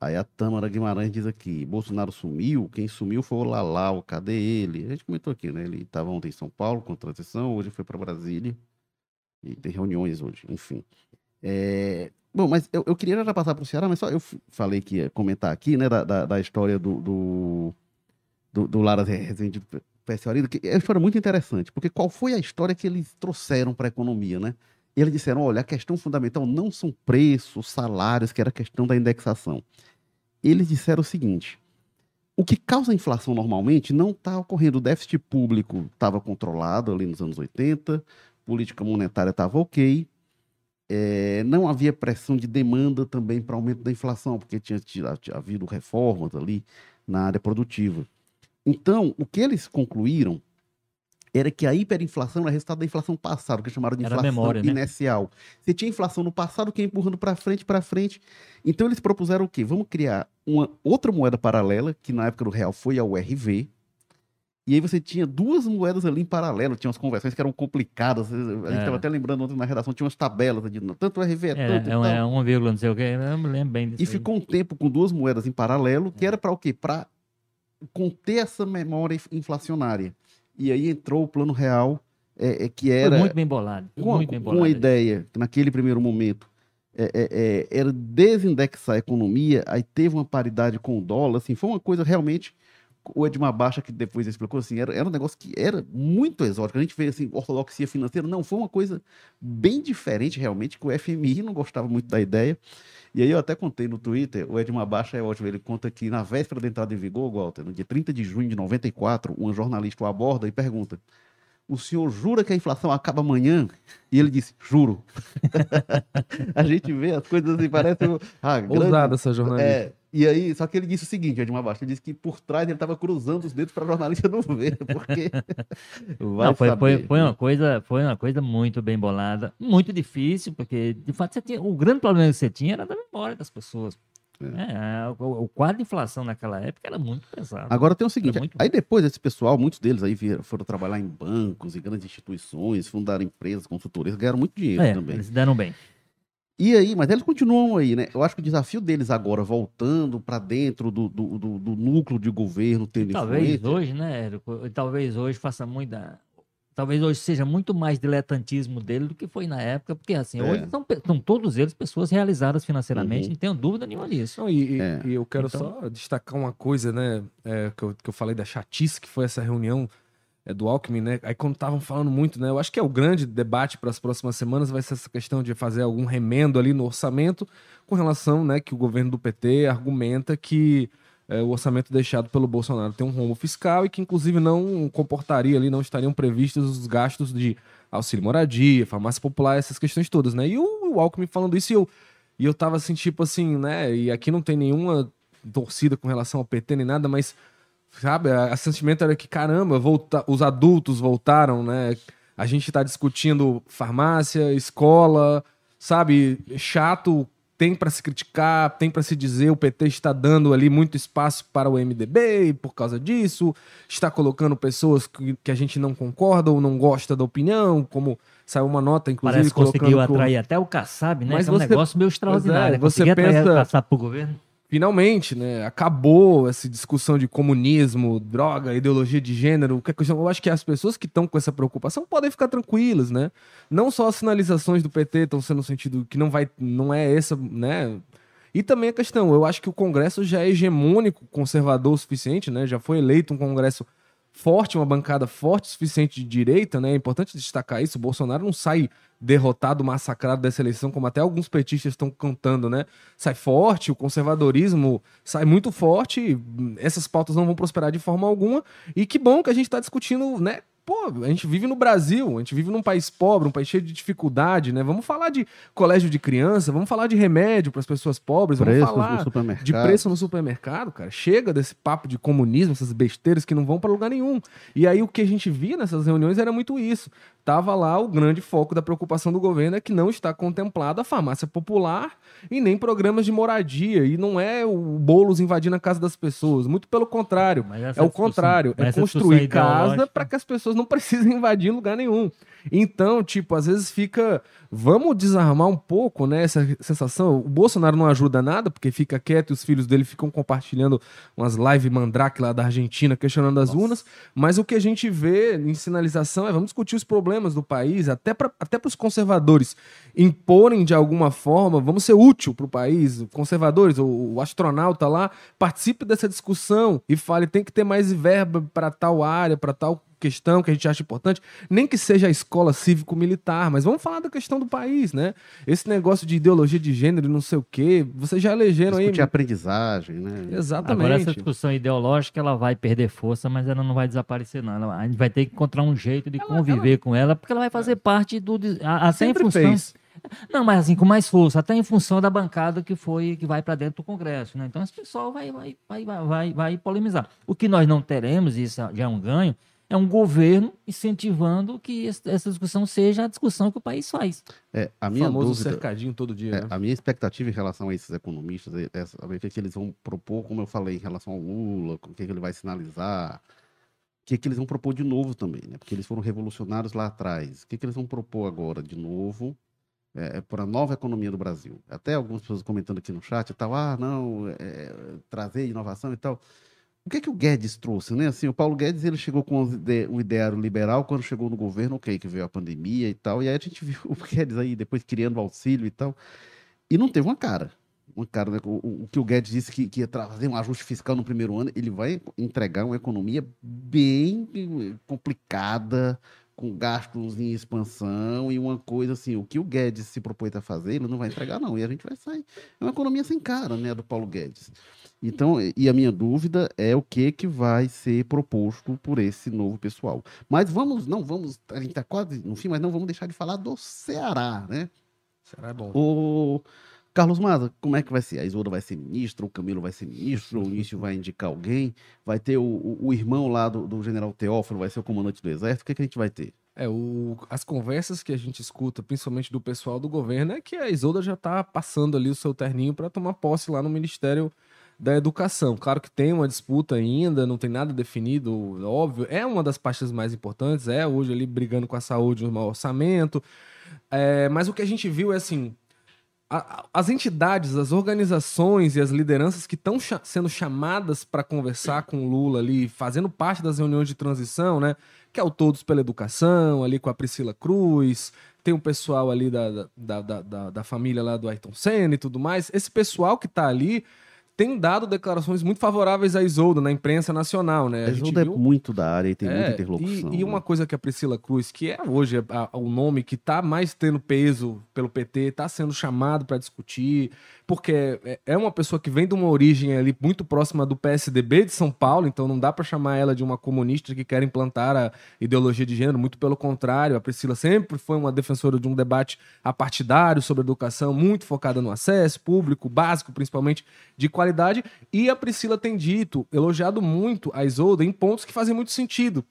Aí a Tâmara Guimarães diz aqui: Bolsonaro sumiu, quem sumiu foi o Lalau, cadê ele? A gente comentou aqui, né? Ele estava ontem em São Paulo com transição, hoje foi para Brasília e tem reuniões hoje, enfim. É, Bom, mas eu, eu queria já passar para o Ceará, mas só eu falei que ia comentar aqui, né, da, da, da história do, do, do, do Lara Rezende do PSO Arido, que é uma história muito interessante, porque qual foi a história que eles trouxeram para a economia, né? Eles disseram, olha, a questão fundamental não são preços, salários, que era a questão da indexação. Eles disseram o seguinte, o que causa inflação normalmente não está ocorrendo. O déficit público estava controlado ali nos anos 80, política monetária estava ok, é, não havia pressão de demanda também para aumento da inflação, porque tinha, tinha- tinha havido reformas ali na área produtiva. Então, o que eles concluíram era que a hiperinflação era resultado da inflação passada, que chamaram de inflação memória, né? inercial. Você tinha inflação no passado que ia empurrando para frente, para frente. Então, eles propuseram o quê? Vamos criar uma outra moeda paralela, que na época do real foi a URV, e aí você tinha duas moedas ali em paralelo, tinha umas conversões que eram complicadas. A gente É. estava até lembrando ontem na redação, tinha umas tabelas de tanto o RV é, É, tanto é, um- é uma vírgula, não sei o quê. Eu me lembro bem disso. E aí. ficou um tempo com duas moedas em paralelo, que era para o quê? Para conter essa memória inf- inflacionária. E aí entrou o plano real, é, é, que Foi era muito bem bolado. foi com, muito bem com bolado. a ideia, que naquele primeiro momento, é, é, é, era desindexar a economia, aí teve uma paridade com o dólar, assim, foi uma coisa realmente, o Edmar Baixa, que depois explicou, assim, era, era um negócio que era muito exótico, a gente vê, assim, ortodoxia financeira, não, foi uma coisa bem diferente, realmente, que o FMI não gostava muito da ideia, e aí eu até contei no Twitter, o Edmar Baixa é ótimo, ele conta que na véspera da entrada em vigor, Walter, no dia 30 de junho de 94, uma jornalista o aborda e pergunta, o senhor jura que a inflação acaba amanhã? E ele disse, juro. a gente vê as coisas assim, parece... Ah, grande- Ousada essa jornalista. é, E aí, só que ele disse o seguinte, Edmar Bastos, ele disse que por trás ele estava cruzando os dedos para jornalista não ver, porque não, foi, foi, foi, uma coisa, foi uma coisa muito bem bolada, muito difícil, porque de fato você tinha, o grande problema que você tinha era da memória das pessoas. É. É, o, o, quadro de inflação naquela época era muito pesado. Agora tem o seguinte, aí depois esse pessoal, muitos deles aí vieram, foram trabalhar em bancos e grandes instituições, fundaram empresas, consultorias, ganharam muito dinheiro é, também. Eles deram bem. E aí, mas eles continuam aí, né? Eu acho que o desafio deles agora, voltando para dentro do, do, do, do, núcleo de governo, tendo Talvez influência... hoje, né, Érico? Talvez hoje faça muita talvez hoje seja muito mais diletantismo dele do que foi na época, porque assim, é. hoje são, são, todos eles pessoas realizadas financeiramente, uhum. não tenho dúvida nenhuma disso. Não, e, é. e, eu quero então... só destacar uma coisa, né, é, que, eu, que eu falei da chatice que foi essa reunião é, do Alckmin, né, aí quando estavam falando muito, né, eu acho que é o grande debate para as próximas semanas vai ser essa questão de fazer algum remendo ali no orçamento com relação, né, que o governo do PT argumenta que é, o orçamento deixado pelo Bolsonaro tem um rombo fiscal e que, inclusive, não comportaria ali, não estariam previstos os gastos de auxílio moradia, farmácia popular, essas questões todas, né? E o, o Alckmin falando isso e eu, e eu tava assim, tipo assim, né? E aqui não tem nenhuma torcida com relação ao PT nem nada, mas, sabe, a sentimento era que, caramba, volta, os adultos voltaram, né? A gente tá discutindo farmácia, escola, sabe, chato tem para se criticar, tem para se dizer, o PT está dando ali muito espaço para o MDB por causa disso, está colocando pessoas que, que a gente não concorda ou não gosta da opinião, como saiu uma nota, inclusive, Parece que conseguiu atrair até o Kassab, né? Mas é um negócio meio extraordinário. É, você pensa... o Kassab pro governo finalmente, né, acabou essa discussão de comunismo, droga, ideologia de gênero, que é eu acho que as pessoas que estão com essa preocupação podem ficar tranquilas, né? Não só as sinalizações do PT estão sendo no sentido que não vai, não é essa, né? E também a questão, eu acho que o Congresso já é hegemônico, conservador o suficiente, né? Já foi eleito um Congresso forte, uma bancada forte suficiente de direita, né? É importante destacar isso. O Bolsonaro não sai derrotado, massacrado dessa eleição, como até alguns petistas estão cantando, né? Sai forte, o conservadorismo sai muito forte, essas pautas não vão prosperar de forma alguma. E que bom que a gente está discutindo, né? Pô, a gente vive no Brasil, a gente vive num país pobre, um país cheio de dificuldade, né? Vamos falar de colégio de criança, vamos falar de remédio para as pessoas pobres, Preços vamos falar de preço no supermercado, cara. Chega desse papo de comunismo, essas besteiras que não vão para lugar nenhum. E aí o que a gente via nessas reuniões era muito isso estava lá o grande foco da preocupação do governo é que não está contemplada a farmácia popular e nem programas de moradia. E não é o bolos invadindo a casa das pessoas. Muito pelo contrário. É o contrário. É construir casa para que as pessoas não precisem invadir lugar nenhum. Então, tipo, às vezes fica. Vamos desarmar um pouco, né? Essa sensação. O Bolsonaro não ajuda nada, porque fica quieto e os filhos dele ficam compartilhando umas live mandrake lá da Argentina, questionando as Nossa. urnas. Mas o que a gente vê em sinalização é vamos discutir os problemas do país, até para até os conservadores imporem de alguma forma, vamos ser útil para o país. Conservadores, o, o astronauta lá, participe dessa discussão e fale: tem que ter mais verba para tal área, para tal questão que a gente acha importante, nem que seja a escola cívico-militar, mas vamos falar da questão do país, né? Esse negócio de ideologia de gênero e não sei o quê, vocês já elegeram Discutir aí. aprendizagem, né? Exatamente. Agora, essa discussão ideológica, ela vai perder força, mas ela não vai desaparecer, não. A gente vai ter que encontrar um jeito de ela, conviver ela... com ela, porque ela vai fazer é. parte do. Até Sempre em função. Fez. Não, mas assim, com mais força, até em função da bancada que foi, que vai para dentro do Congresso, né? Então esse pessoal vai, vai, vai, vai, vai polemizar. O que nós não teremos, e isso já é um ganho, é um governo incentivando que essa discussão seja a discussão que o país faz. É, a minha famoso dúvida, cercadinho todo dia. É, né? A minha expectativa em relação a esses economistas é, é saber o que, é que eles vão propor, como eu falei, em relação ao Lula, o que, é que ele vai sinalizar, o que, é que eles vão propor de novo também, né? Porque eles foram revolucionários lá atrás. O que, é que eles vão propor agora de novo? É, para a nova economia do Brasil. Até algumas pessoas comentando aqui no chat e tal, ah, não, é, trazer inovação e tal. O que, é que o Guedes trouxe, né? Assim, o Paulo Guedes ele chegou com um ideário liberal quando chegou no governo, ok, que veio a pandemia e tal, e aí a gente viu o Guedes aí depois criando auxílio e tal, e não teve uma cara. Uma cara, né? o, o, que o Guedes disse que, que ia trazer um ajuste fiscal no primeiro ano, ele vai entregar uma economia bem complicada, com gastos em expansão e uma coisa assim, o que o Guedes se propõe a fazer, ele não vai entregar não, e a gente vai sair. É uma economia sem cara, né, do Paulo Guedes. Então, e a minha dúvida é o que que vai ser proposto por esse novo pessoal. Mas vamos, não vamos, a gente está quase no fim, mas não vamos deixar de falar do Ceará, né? Ceará é bom. O, Carlos Maza, como é que vai ser? A Isolda vai ser ministro, o Camilo vai ser ministro, o Início vai indicar alguém, vai ter o, o, o irmão lá do, do, general Teófilo, vai ser o comandante do exército, o que, é que a gente vai ter? É, o, as conversas que a gente escuta, principalmente do pessoal do governo, é que a Isolda já está passando ali o seu terninho para tomar posse lá no Ministério da Educação. Claro que tem uma disputa ainda, não tem nada definido, óbvio. É uma das pastas mais importantes, é hoje ali brigando com a saúde no orçamento. É, mas o que a gente viu é assim: as entidades, as organizações e as lideranças que estão sendo chamadas para conversar com o Lula ali, fazendo parte das reuniões de transição, né? Que é o Todos pela Educação, ali com a Priscila Cruz, tem o pessoal ali da, da, da, da, da família lá do Ayrton Senna e tudo mais. Esse pessoal que está ali tem dado declarações muito favoráveis a Isolda na imprensa nacional, né? A, a Isolda é viu... é muito da área e tem é, muita interlocução. E, e né? uma coisa que a Priscila Cruz, que é hoje a, a, o nome que está mais tendo peso pelo PT, está sendo chamado para discutir, porque é, é uma pessoa que vem de uma origem ali muito próxima do PSDB de São Paulo, então não dá para chamar ela de uma comunista que quer implantar a ideologia de gênero, muito pelo contrário, a Priscila sempre foi uma defensora de um debate apartidário sobre educação, muito focada no acesso público, básico, principalmente de qualidade, e a Priscila tem dito, elogiado muito a Isolda em pontos que fazem muito sentido,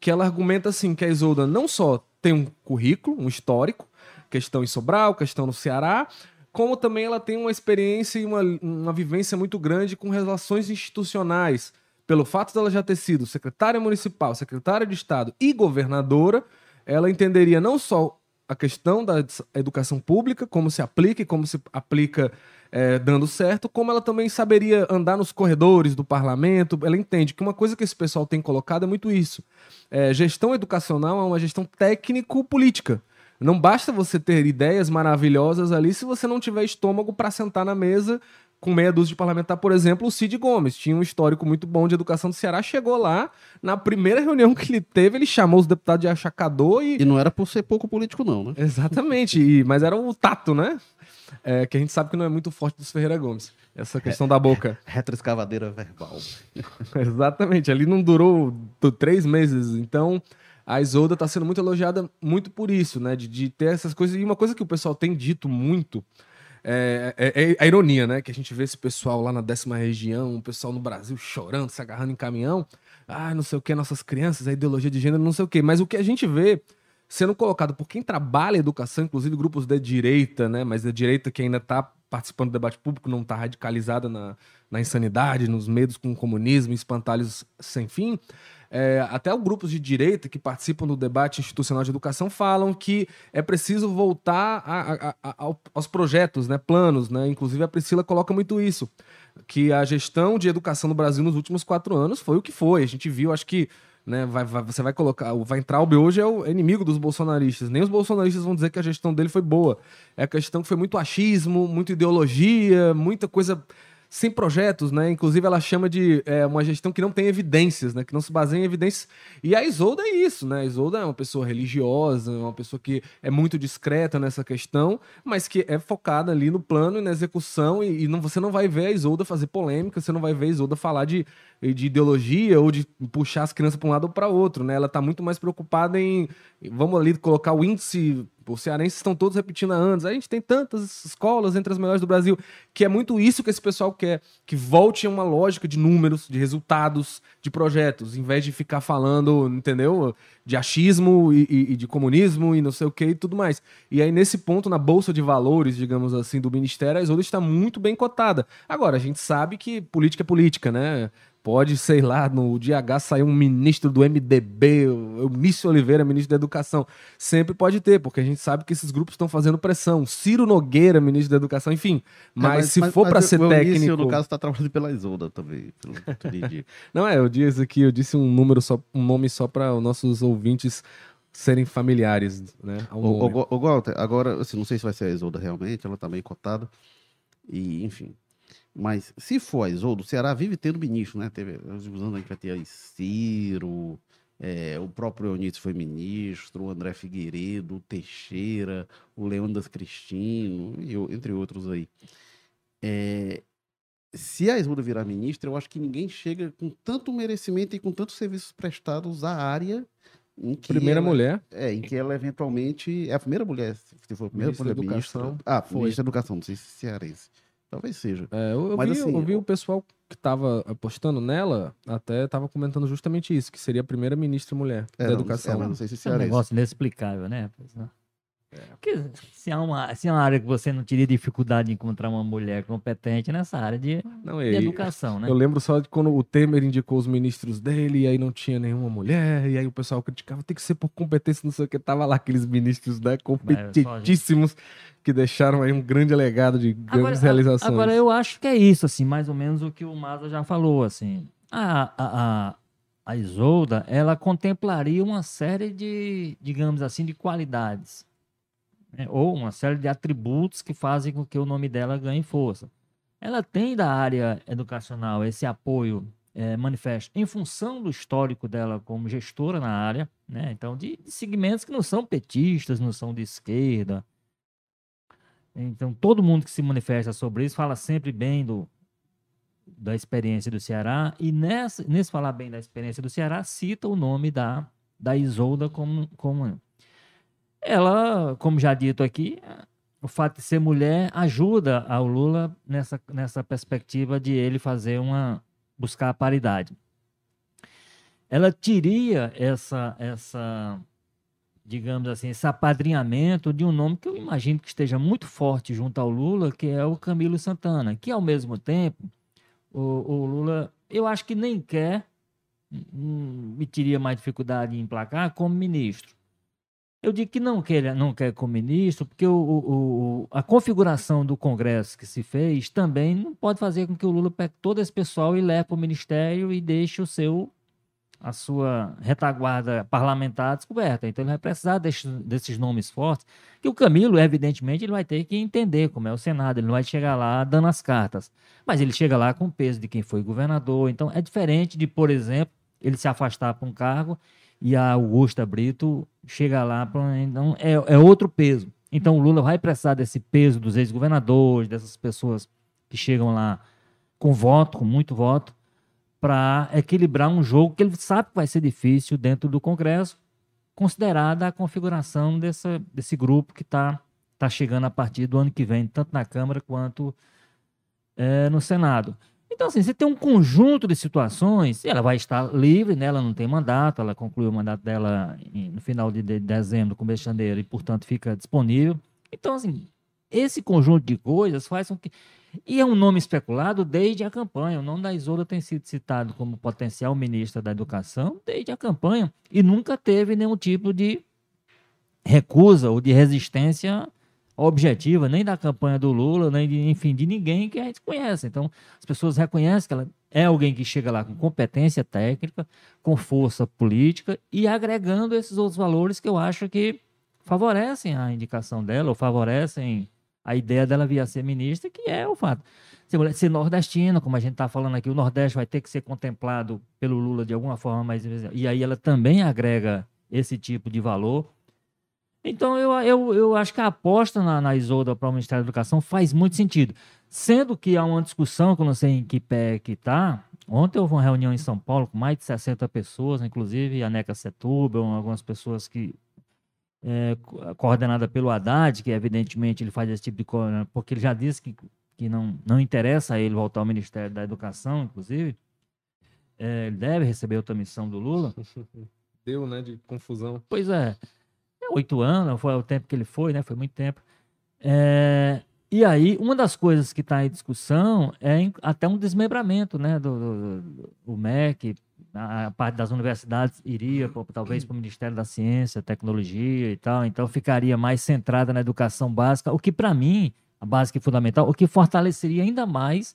que ela argumenta assim que a Isolda não só tem um currículo, um histórico, questão em Sobral, questão no Ceará, como também ela tem uma experiência e uma, uma vivência muito grande com relações institucionais. Pelo fato dela já ter sido secretária municipal, secretária de Estado e governadora, ela entenderia não só a questão da educação pública, como se aplica e como se aplica é, dando certo, como ela também saberia andar nos corredores do parlamento. Ela entende que uma coisa que esse pessoal tem colocado é muito isso. É, gestão educacional é uma gestão técnico-política. Não basta você ter ideias maravilhosas ali se você não tiver estômago para sentar na mesa com meia dúzia de parlamentar, por exemplo, o Cid Gomes. Tinha um histórico muito bom de educação do Ceará. Chegou lá, na primeira reunião que ele teve, ele chamou os deputados de achacador e. E não era por ser pouco político, não, né? Exatamente, e... mas era o tato, né? É, que a gente sabe que não é muito forte dos Ferreira Gomes. Essa questão é, da boca. Retroescavadeira verbal. Exatamente, ali não durou três meses. Então, a Isolda está sendo muito elogiada muito por isso, né? De, de, ter essas coisas. E uma coisa que o pessoal tem dito muito é, é, é, a ironia, né? Que a gente vê esse pessoal lá na décima região, o pessoal no Brasil chorando, se agarrando em caminhão. Ah, não sei o que, nossas crianças, a ideologia de gênero, não sei o que. Mas o que a gente vê sendo colocado por quem trabalha educação, inclusive grupos de direita, né? Mas a direita que ainda está participando do debate público, não está radicalizada na, na insanidade, nos medos com o comunismo, espantalhos sem fim. É, até os grupos de direita que participam do debate institucional de educação falam que é preciso voltar a, a, a, aos projetos, né, planos. Né? Inclusive, a Priscila coloca muito isso, que a gestão de educação no Brasil nos últimos quatro anos foi o que foi. A gente viu, acho que né, vai, vai, você vai colocar. O Weintraub hoje é o inimigo dos bolsonaristas. Nem os bolsonaristas vão dizer que a gestão dele foi boa. É a questão que foi muito achismo, muita ideologia, muita coisa sem projetos, né? Inclusive ela chama de é, uma gestão que não tem evidências, né? Que não se baseia em evidências. E a Isolda é isso, né? A Isolda é uma pessoa religiosa, uma pessoa que é muito discreta nessa questão, mas que é focada ali no plano e na execução e, e não, você não vai ver a Isolda fazer polêmica, você não vai ver a Isolda falar de, de ideologia ou de puxar as crianças para um lado ou para outro, né? Ela está muito mais preocupada em, vamos ali colocar o índice os cearenses estão todos repetindo há anos. A gente tem tantas escolas entre as melhores do Brasil, que é muito isso que esse pessoal quer, que volte a uma lógica de números, de resultados, de projetos, em vez de ficar falando, entendeu? De achismo e, e, e de comunismo e não sei o que e tudo mais. E aí, nesse ponto, na bolsa de valores, digamos assim, do Ministério, a Isolda está muito bem cotada. Agora, a gente sabe que política é política, né? Pode, sei lá, no dia H sair um ministro do MDB, o Mício Oliveira, ministro da Educação. Sempre pode ter, porque a gente sabe que esses grupos estão fazendo pressão. Ciro Nogueira, ministro da Educação, enfim. Mas, é, mas se mas, for para ser o técnico. Mício, no caso, está trabalhando pela Isolda também. Não é, eu disse aqui, eu disse um número só, um nome só para os nossos ouvintes serem familiares, né? O, o, o, Walter, agora, assim, não sei se vai ser a Isolda realmente, ela está bem cotada. E, enfim, mas se for a Isoldo, o Ceará vive tendo ministro, né? Teve, uns anos a gente vai ter aí Ciro, é, o próprio Eunício foi ministro, o André Figueiredo, o Teixeira, o Leônidas Cristino, e, entre outros aí. É, se a Isolda virar ministra, eu acho que ninguém chega com tanto merecimento e com tantos serviços prestados à área em que Primeira ela- mulher. É, em que ela eventualmente é a primeira mulher, se for a primeira Ministra mulher ministra. Educação. Ah, Foi. ministra da Educação, não sei se cearense. Talvez seja. É, eu, eu Mas vi, assim, eu vi o- pessoal que tava apostando nela, até tava comentando justamente isso, que seria a primeira ministra mulher É, da não, educação. é, não sei se É um negócio inexplicável, né? Porque se há, uma, se há uma área que você não teria dificuldade de encontrar uma mulher competente nessa área de, Não, de educação, né? Eu lembro só de quando o Temer indicou os ministros dele, e aí não tinha nenhuma mulher, e aí o pessoal criticava, tem que ser por competência, não sei o que, tava lá aqueles ministros, né, competentíssimos, que deixaram aí um grande legado de grandes realizações. Agora, eu acho que é isso, assim, mais ou menos o que o Maza já falou, assim. A, a, a, a Isolda, ela contemplaria uma série de, digamos assim, de qualidades. Né? Ou uma série de atributos que fazem com que o nome dela ganhe força. Ela tem da área educacional esse apoio eh, manifesto em função do histórico dela como gestora na área, né? Então, de, de segmentos que não são petistas, não são de esquerda, então, todo mundo que se manifesta sobre isso fala sempre bem do, da experiência do Ceará. E nessa, nesse falar bem da experiência do Ceará, cita o nome da, da Isolda como, como. Ela, como já dito aqui, o fato de ser mulher ajuda ao Lula nessa, nessa perspectiva de ele fazer uma. buscar a paridade. Ela teria essa, essa digamos assim, esse apadrinhamento de um nome que eu imagino que esteja muito forte junto ao Lula, que é o Camilo Santana, que ao mesmo tempo o, o Lula, eu acho que nem quer, hum, me teria mais dificuldade em emplacar como ministro. Eu digo que não quer, não quer como ministro, porque o, o- o- a configuração do Congresso que se fez também não pode fazer com que o Lula pegue todo esse pessoal e leve para o ministério e deixe o seu a sua retaguarda parlamentar descoberta. Então ele vai precisar desses, desses nomes fortes, que o Camilo, evidentemente, ele vai ter que entender como é o Senado, ele não vai chegar lá dando as cartas. Mas ele chega lá com o peso de quem foi governador. Então é diferente de, por exemplo, ele se afastar para um cargo e a Augusta Brito chega lá para. Então é, é outro peso. Então o Lula vai precisar desse peso dos ex-governadores, dessas pessoas que chegam lá com voto, com muito voto, para equilibrar um jogo que ele sabe que vai ser difícil dentro do Congresso, considerada a configuração dessa, desse grupo que está tá chegando a partir do ano que vem, tanto na Câmara quanto eh, no Senado. Então, assim, você tem um conjunto de situações, ela vai estar livre, né? ela não tem mandato, ela concluiu o mandato dela no final de, de dezembro, começo de janeiro, e, portanto, fica disponível. Então, assim, esse conjunto de coisas faz com que. E é um nome especulado desde a campanha. O nome da Isolda tem sido citado como potencial ministra da Educação desde a campanha e nunca teve nenhum tipo de recusa ou de resistência objetiva, nem da campanha do Lula, nem de, enfim, de ninguém que a gente conhece. Então, as pessoas reconhecem que ela é alguém que chega lá com competência técnica, com força política e agregando esses outros valores que eu acho que favorecem a indicação dela ou favorecem a ideia dela vir a ser ministra, que é o fato. Ser, ser nordestina, como a gente está falando aqui, o Nordeste vai ter que ser contemplado pelo Lula de alguma forma mais. E aí ela também agrega esse tipo de valor. Então eu, eu, eu acho que a aposta na, na Isolda para o Ministério da Educação faz muito sentido. Sendo que há uma discussão, que eu não sei em que pé que está. Ontem houve uma reunião em São Paulo com mais de 60 pessoas, inclusive a Neca Setúbal, algumas pessoas que é, co- coordenada pelo Haddad, que evidentemente ele faz esse tipo de coisa, porque ele já disse que, que não, não interessa a ele voltar ao Ministério da Educação, inclusive. É, ele deve receber outra missão do Lula. Deu, né, de confusão. Pois é. Oito anos, foi o tempo que ele foi, né? Foi muito tempo. É, e aí, uma das coisas que está em discussão é até um desmembramento, né? Do, do, do- MEC, a, a parte das universidades iria pro- talvez para o Ministério da Ciência, Tecnologia e tal. Então, ficaria mais centrada na educação básica, o que para mim, a básica e fundamental, o que fortaleceria ainda mais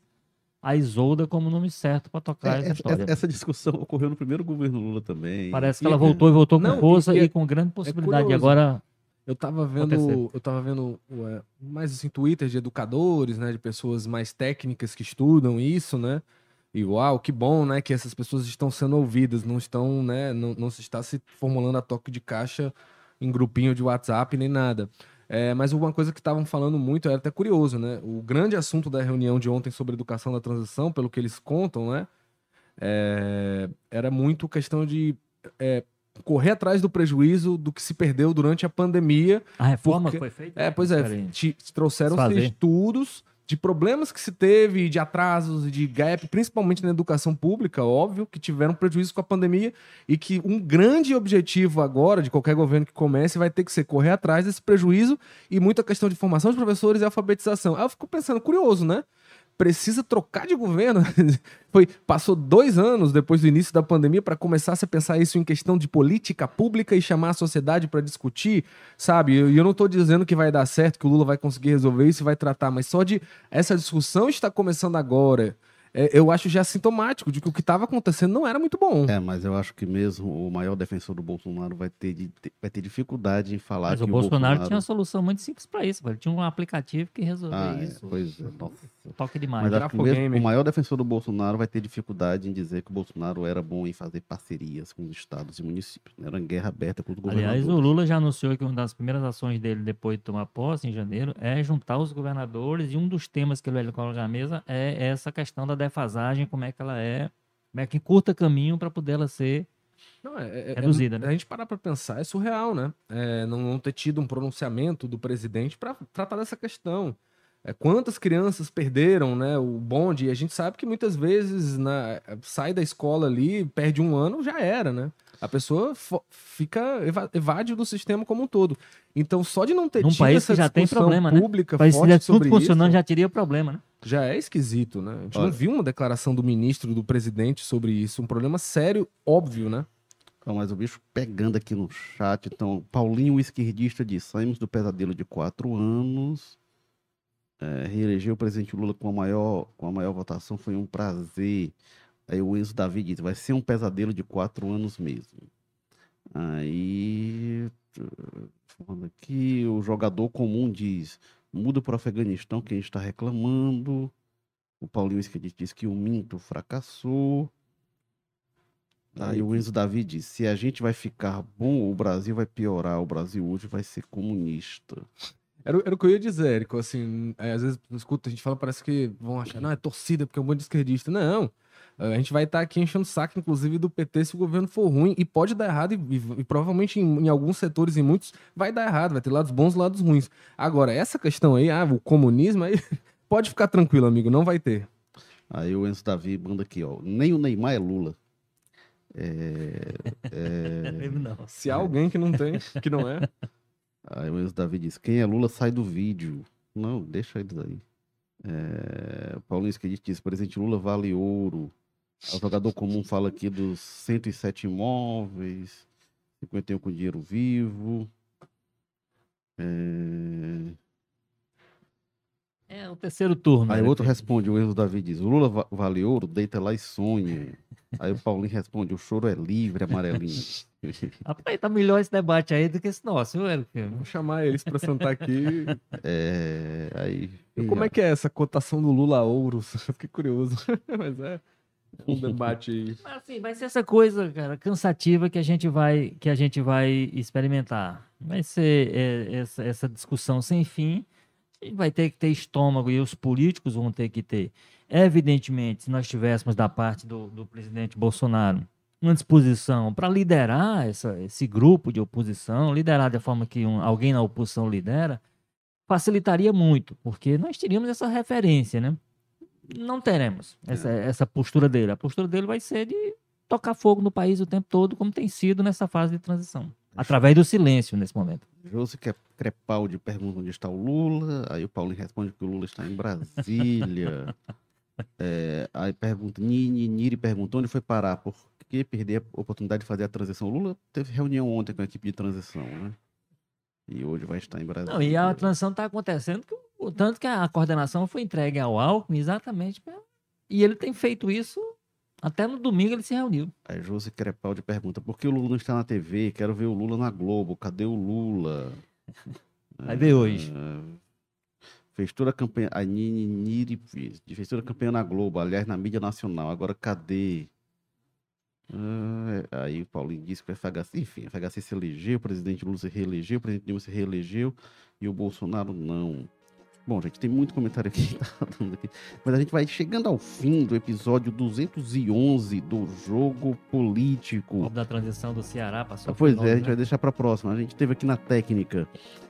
a Isolda como nome certo para tocar É, essa essa, história. essa discussão ocorreu no primeiro governo Lula também. Parece que E- ela voltou e voltou com Não, e- força e e, é- com grande possibilidade de curioso. agora Eu tava vendo, Acontecer. eu tava vendo ué, mais assim, twitters de educadores, né, de pessoas mais técnicas que estudam isso, né? E uau, que bom, né, que essas pessoas estão sendo ouvidas, não estão, né, não, não se está se formulando a toque de caixa em grupinho de WhatsApp nem nada. É, mas uma coisa que estavam falando muito, era até curioso, né? O grande assunto da reunião de ontem sobre educação da transição, pelo que eles contam, né? é, era muito questão de é, correr atrás do prejuízo do que se perdeu durante a pandemia. A reforma Porque- foi feita? É, pois é, Diferente. te- trouxeram Desfazer. estudos de problemas que se teve, de atrasos de gap, principalmente na educação pública, óbvio, que tiveram prejuízo com a pandemia e que um grande objetivo agora de qualquer governo que comece vai ter que ser correr atrás desse prejuízo e muita questão de formação de professores e alfabetização. Aí eu fico pensando, curioso, né? Precisa trocar de governo. Foi, passou dois anos depois do início da pandemia para começar a se pensar isso em questão de política pública e chamar a sociedade para discutir, sabe? E eu, eu não tô dizendo que vai dar certo, que o Lula vai conseguir resolver isso e vai tratar, mas só de essa discussão está começando agora. é, eu acho já sintomático de que o que estava acontecendo não era muito bom. É, mas eu acho que mesmo o maior defensor do Bolsonaro vai ter, de- vai ter dificuldade em falar Mas que o Bolsonaro, tinha uma solução muito simples para isso. Ele tinha um aplicativo que resolvia Ah, é, isso. pois é. Toque demais. Mas acho que mesmo o maior defensor do Bolsonaro vai ter dificuldade em dizer que o Bolsonaro era bom em fazer parcerias com os estados e municípios. né? Era em guerra aberta com os Aliás, governadores. o Lula já anunciou que uma das primeiras ações dele depois de tomar posse, em janeiro, é juntar os governadores e um dos temas que ele vai colocar na mesa é essa questão da defasagem, como é que ela é, como é que encurta caminho para poder ela ser Não, é, é- é- Reduzida, né? A gente parar para pensar, é surreal, né? É, não, não ter tido um pronunciamento do presidente para tratar dessa questão. É, quantas crianças perderam né, o bonde? E a gente sabe que muitas vezes na- sai da escola ali, perde um ano, já era, né? A pessoa fica eva- evade do sistema como um todo. Então, só de não ter Num tido país essa que já tem problema, né? pública se forte tudo funcionando, isso, já teria problema, né? já é esquisito, né? A gente Olha. não viu uma declaração do ministro, do presidente sobre isso. Um problema sério, óbvio, né? Ó, mas o bicho pegando aqui no chat. Então, Paulinho, o esquerdista, diz: saímos do pesadelo de quatro anos. É, reeleger o presidente Lula com a, maior, com a maior votação foi um prazer. Aí o Enzo Davi diz: vai ser um pesadelo de quatro anos mesmo. Aí. Falando aqui, o jogador comum diz: muda para o Afeganistão, quem está reclamando. O Paulinho Esquerdista diz que o Minto fracassou. Aí o Enzo Davi diz: se a gente vai ficar bom, o Brasil vai piorar. O Brasil hoje vai ser comunista. Era, o- era o que eu ia dizer, Érico. Assim, é, às vezes, escuta, a gente fala, parece que vão achar, não, é torcida porque é um monte de esquerdista. Não. A gente vai estar aqui enchendo o saco, inclusive, do PT se o governo for ruim. E pode dar errado, e, e- e provavelmente em, em alguns setores, em muitos, vai dar errado. Vai ter lados bons e lados ruins. Agora, essa questão aí, ah, o comunismo, aí pode ficar tranquilo, amigo, não vai ter. Aí o Enzo Davi manda aqui: ó, nem o Neymar é Lula. É, é, Não. Se há alguém que não tem, que não é. Aí o Enzo Davi diz: quem é Lula sai do vídeo. Não, deixa eles aí. É, Paulinho Esquerdista diz: presidente Lula vale ouro. O jogador comum fala aqui dos 107 imóveis, 51 com dinheiro vivo. É, É o terceiro turno. Aí né, outro responde, o Enzo Davi diz, o Lula va- vale ouro, deita lá e sonha. Aí o Paulinho responde, o choro é livre, amarelinho. Rapaz, tá melhor esse debate aí do que esse nosso, viu, Érico? Vou chamar eles pra sentar aqui. É, aí... E como é que é essa cotação do Lula a ouros? Fiquei curioso. Mas é um debate aí. Mas assim, vai ser essa coisa, cara, cansativa que a gente vai, que a gente vai experimentar. Vai ser é, essa, essa discussão sem fim. Vai ter que ter estômago e os políticos vão ter que ter. Evidentemente, se nós tivéssemos da parte do, do presidente Bolsonaro uma disposição para liderar essa, esse grupo de oposição, liderar da forma que um- alguém na oposição lidera, facilitaria muito, porque nós teríamos essa referência, né? Não teremos essa, essa postura dele. A postura dele vai ser de tocar fogo no país o tempo todo, como tem sido nessa fase de transição. Através do silêncio nesse momento. Josi Cre- Crepaldi pergunta onde está o Lula, aí o Paulinho responde que o Lula está em Brasília. É, aí pergunta, Nini, Niri pergunta onde foi parar, por que perder a oportunidade de fazer a transição? O Lula teve reunião ontem com a equipe de transição, né? E hoje vai estar em Brasília. Não, e a transição está acontecendo, que o- tanto que a coordenação foi entregue ao Alckmin exatamente. pra- E ele tem feito isso, até no domingo ele se reuniu. Aí Josi Crepaldi pergunta, por que o Lula não está na TV? Quero ver o Lula na Globo, cadê o Lula? Vai ver hoje. Ah, Fez toda a campanha, a Nini Niri fez toda a campanha na Globo, aliás, na mídia nacional. Agora cadê? Ah, aí o Paulinho disse que o FHC, enfim, o FHC se elegeu, o presidente Lula se reelegeu, o presidente Dilma se reelegeu e o Bolsonaro não. Bom, gente, tem muito comentário aqui, tá aqui, mas a gente vai chegando ao fim do episódio 211 do Jogo Político. O da transição do Ceará passou. Pois por é, a gente né? vai deixar para a próxima. A gente teve aqui na técnica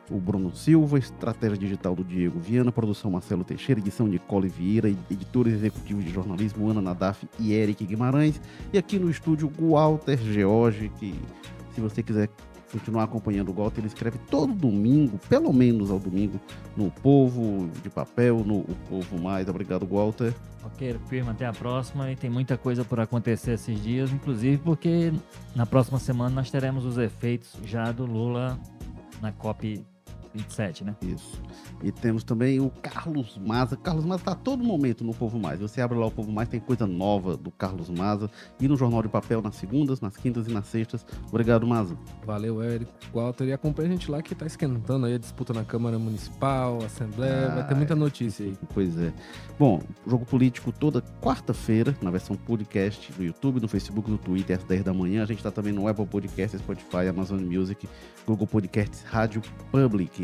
o Bruno Silva, estratégia digital do Diego Viana, produção Marcelo Teixeira, edição Nicole Vieira, editores executivos de jornalismo Ana Nadaf e Eric Guimarães. E aqui no estúdio, Walter George, que se você quiser continuar acompanhando o Walter, ele escreve todo domingo, pelo menos ao domingo, no Povo de Papel, no O Povo Mais. Obrigado, Walter. Ok, firme, até a próxima. E tem muita coisa por acontecer esses dias, inclusive porque na próxima semana nós teremos os efeitos já do Lula na COP 27, né? Isso. E temos também o Carlos Maza. Carlos Maza está a todo momento no Povo Mais. Você abre lá o Povo Mais, tem coisa nova do Carlos Maza. E no Jornal de Papel nas segundas, nas quintas e nas sextas. Obrigado, Maza. Valeu, Érico, Walter. E acompanha a gente lá que tá esquentando aí a disputa na Câmara Municipal, Assembleia. vai ter muita notícia aí. Pois é. Bom, jogo político toda quarta-feira, na versão podcast, no YouTube, no Facebook, no Twitter, às 10 da manhã. A gente está também no Apple Podcast, Spotify, Amazon Music, Google Podcasts, Rádio Public.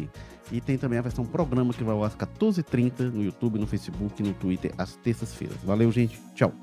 E tem também a versão programa que vai ao às 14h30 no YouTube, no Facebook no Twitter, às terças-feiras. Valeu, gente. Tchau.